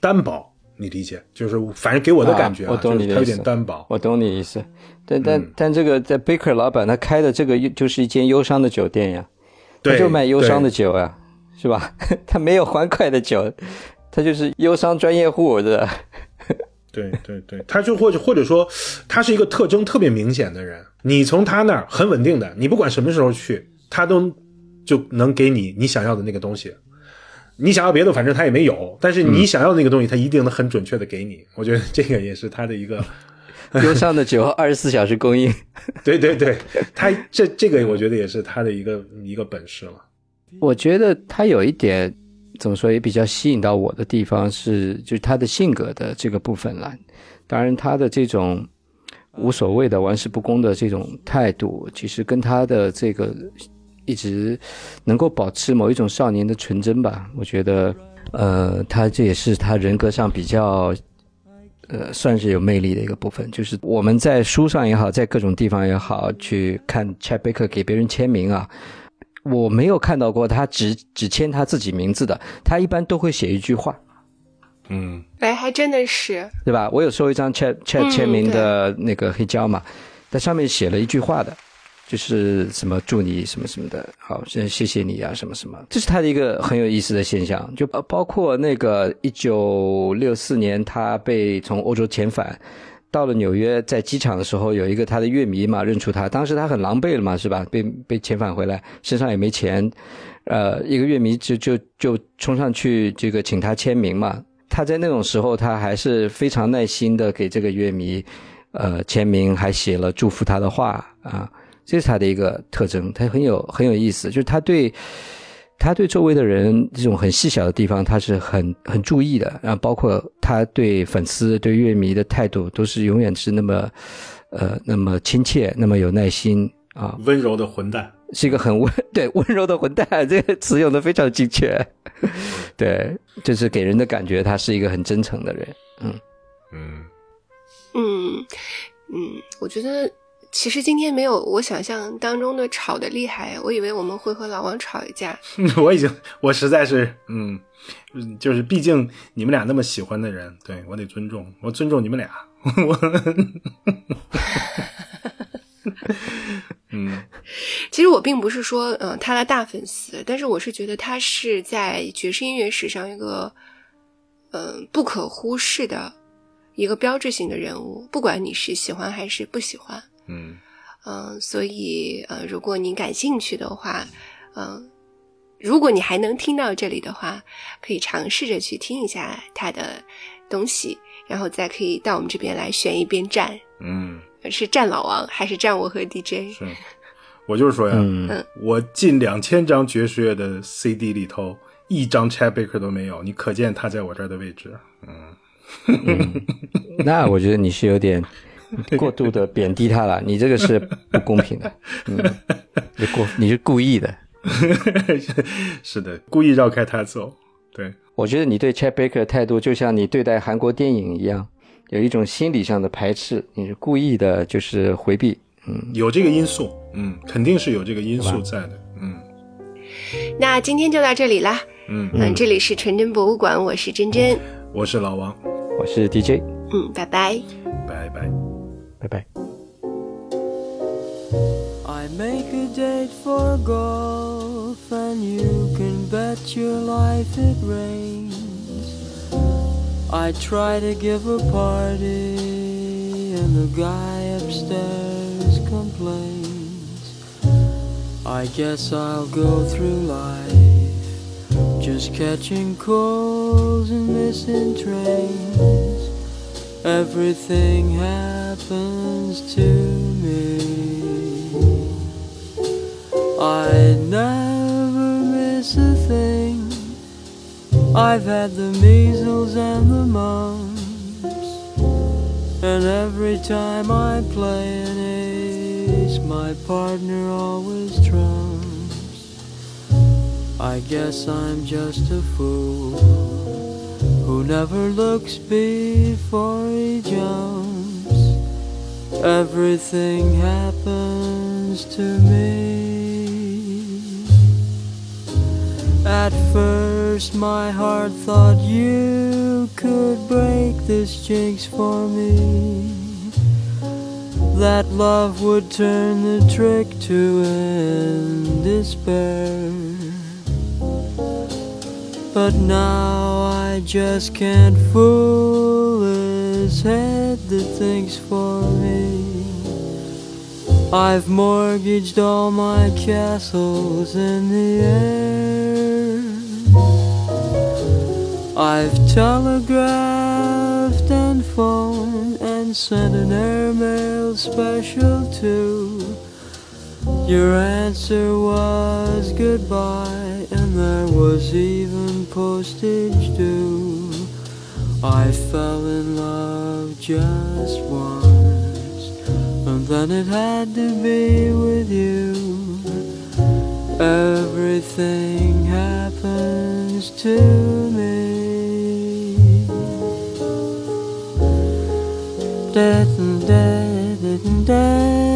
单薄，你理解？就是反正给我的感觉，我懂你的意思，它有点单薄。我懂你意思，但但但这个在 Baker 老板他开的这个就是一间忧伤的酒店呀。他就卖忧伤的酒啊，是吧？(laughs) 他没有欢快的酒，他就是忧伤专业户的。(laughs) 对对对，他就或者或者说，他是一个特征特别明显的人。你从他那儿很稳定的，你不管什么时候去，他都就能给你你想要的那个东西。你想要别的，反正他也没有，但是你想要的那个东西，他一定能很准确的给你。我觉得这个也是他的一个。(laughs) 忧伤的酒二十四小时供应，(laughs) 对对对，他这这个我觉得也是他的一个一个本事了。我觉得他有一点怎么说也比较吸引到我的地方是，就是他的性格的这个部分了。当然，他的这种无所谓的玩世不恭的这种态度，其实跟他的这个一直能够保持某一种少年的纯真吧。我觉得，呃，他这也是他人格上比较。呃，算是有魅力的一个部分，就是我们在书上也好，在各种地方也好，去看 Chet Baker 给别人签名啊，我没有看到过他只只签他自己名字的，他一般都会写一句话。嗯，哎，还真的是，对吧？我有收一张 Chet Chet 签名的那个黑胶嘛，在上面写了一句话的。就是什么祝你什么什么的，好，先谢谢你啊，什么什么，这是他的一个很有意思的现象。就包包括那个一九六四年，他被从欧洲遣返，到了纽约，在机场的时候，有一个他的乐迷嘛认出他，当时他很狼狈了嘛，是吧？被被遣返回来，身上也没钱，呃，一个乐迷就就就冲上去这个请他签名嘛。他在那种时候，他还是非常耐心的给这个乐迷，呃，签名，还写了祝福他的话啊。这是他的一个特征，他很有很有意思，就是他对，他对周围的人这种很细小的地方，他是很很注意的。然后包括他对粉丝、对乐迷的态度，都是永远是那么，呃，那么亲切，那么有耐心啊。温柔的混蛋，是一个很温 (laughs) 对温柔的混蛋，这个词用的非常精确。(laughs) 对，就是给人的感觉，他是一个很真诚的人。嗯嗯嗯嗯，我觉得。其实今天没有我想象当中的吵的厉害，我以为我们会和老王吵一架。(laughs) 我已经，我实在是，嗯，就是毕竟你们俩那么喜欢的人，对我得尊重，我尊重你们俩。我，(laughs) 嗯，(laughs) 其实我并不是说，嗯，他的大粉丝，但是我是觉得他是在爵士音乐史上一个，嗯，不可忽视的一个标志性的人物，不管你是喜欢还是不喜欢。嗯。嗯，所以呃，如果你感兴趣的话，嗯，如果你还能听到这里的话，可以尝试着去听一下他的东西，然后再可以到我们这边来选一边站，嗯，是站老王还是站我和 DJ？是，我就是说呀，嗯。我近两千张爵士乐的 CD 里头，一张 Chad Baker 都没有，你可见他在我这儿的位置。嗯那我觉得你是有点 (laughs) 过度的贬低他了，你这个是不公平的，(laughs) 嗯，你过你是故意的。(laughs) 是的，故意绕开他走。对，我觉得你对 Chad Baker 的态度，就像你对待韩国电影一样，有一种心理上的排斥，你是故意的，就是回避。嗯有这个因素，嗯，肯定是有这个因素在的，嗯那今天就到这里啦。嗯，嗯，这里是纯真博物馆，我是真真。我是老王，我是 DJ，嗯，拜拜。拜拜。拜拜。I make a date for golf, and you can bet your life it rains. I try to give a party, and the guy upstairs complains. I guess I'll go through life just catching calls and missing trains. Everything happens to me. I never miss a thing. I've had the measles and the mumps. And every time I play an ace, my partner always trumps. I guess I'm just a fool never looks before he jumps. Everything happens to me. At first, my heart thought you could break this jinx for me. That love would turn the trick to end despair. But now I just can't fool his head that thinks for me. I've mortgaged all my castles in the air. I've telegraphed and phoned and sent an airmail special too. Your answer was goodbye, and there was even postage due. I fell in love just once, and then it had to be with you. Everything happens to me. Da da da da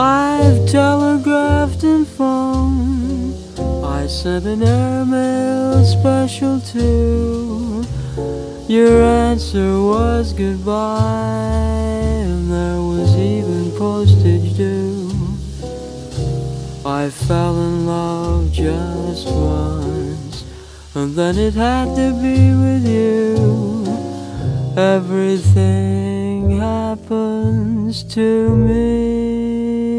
I've telegraphed and phoned. I sent an airmail special too. Your answer was goodbye, and there was even postage due. I fell in love just once, and then it had to be with you. Everything happens to me.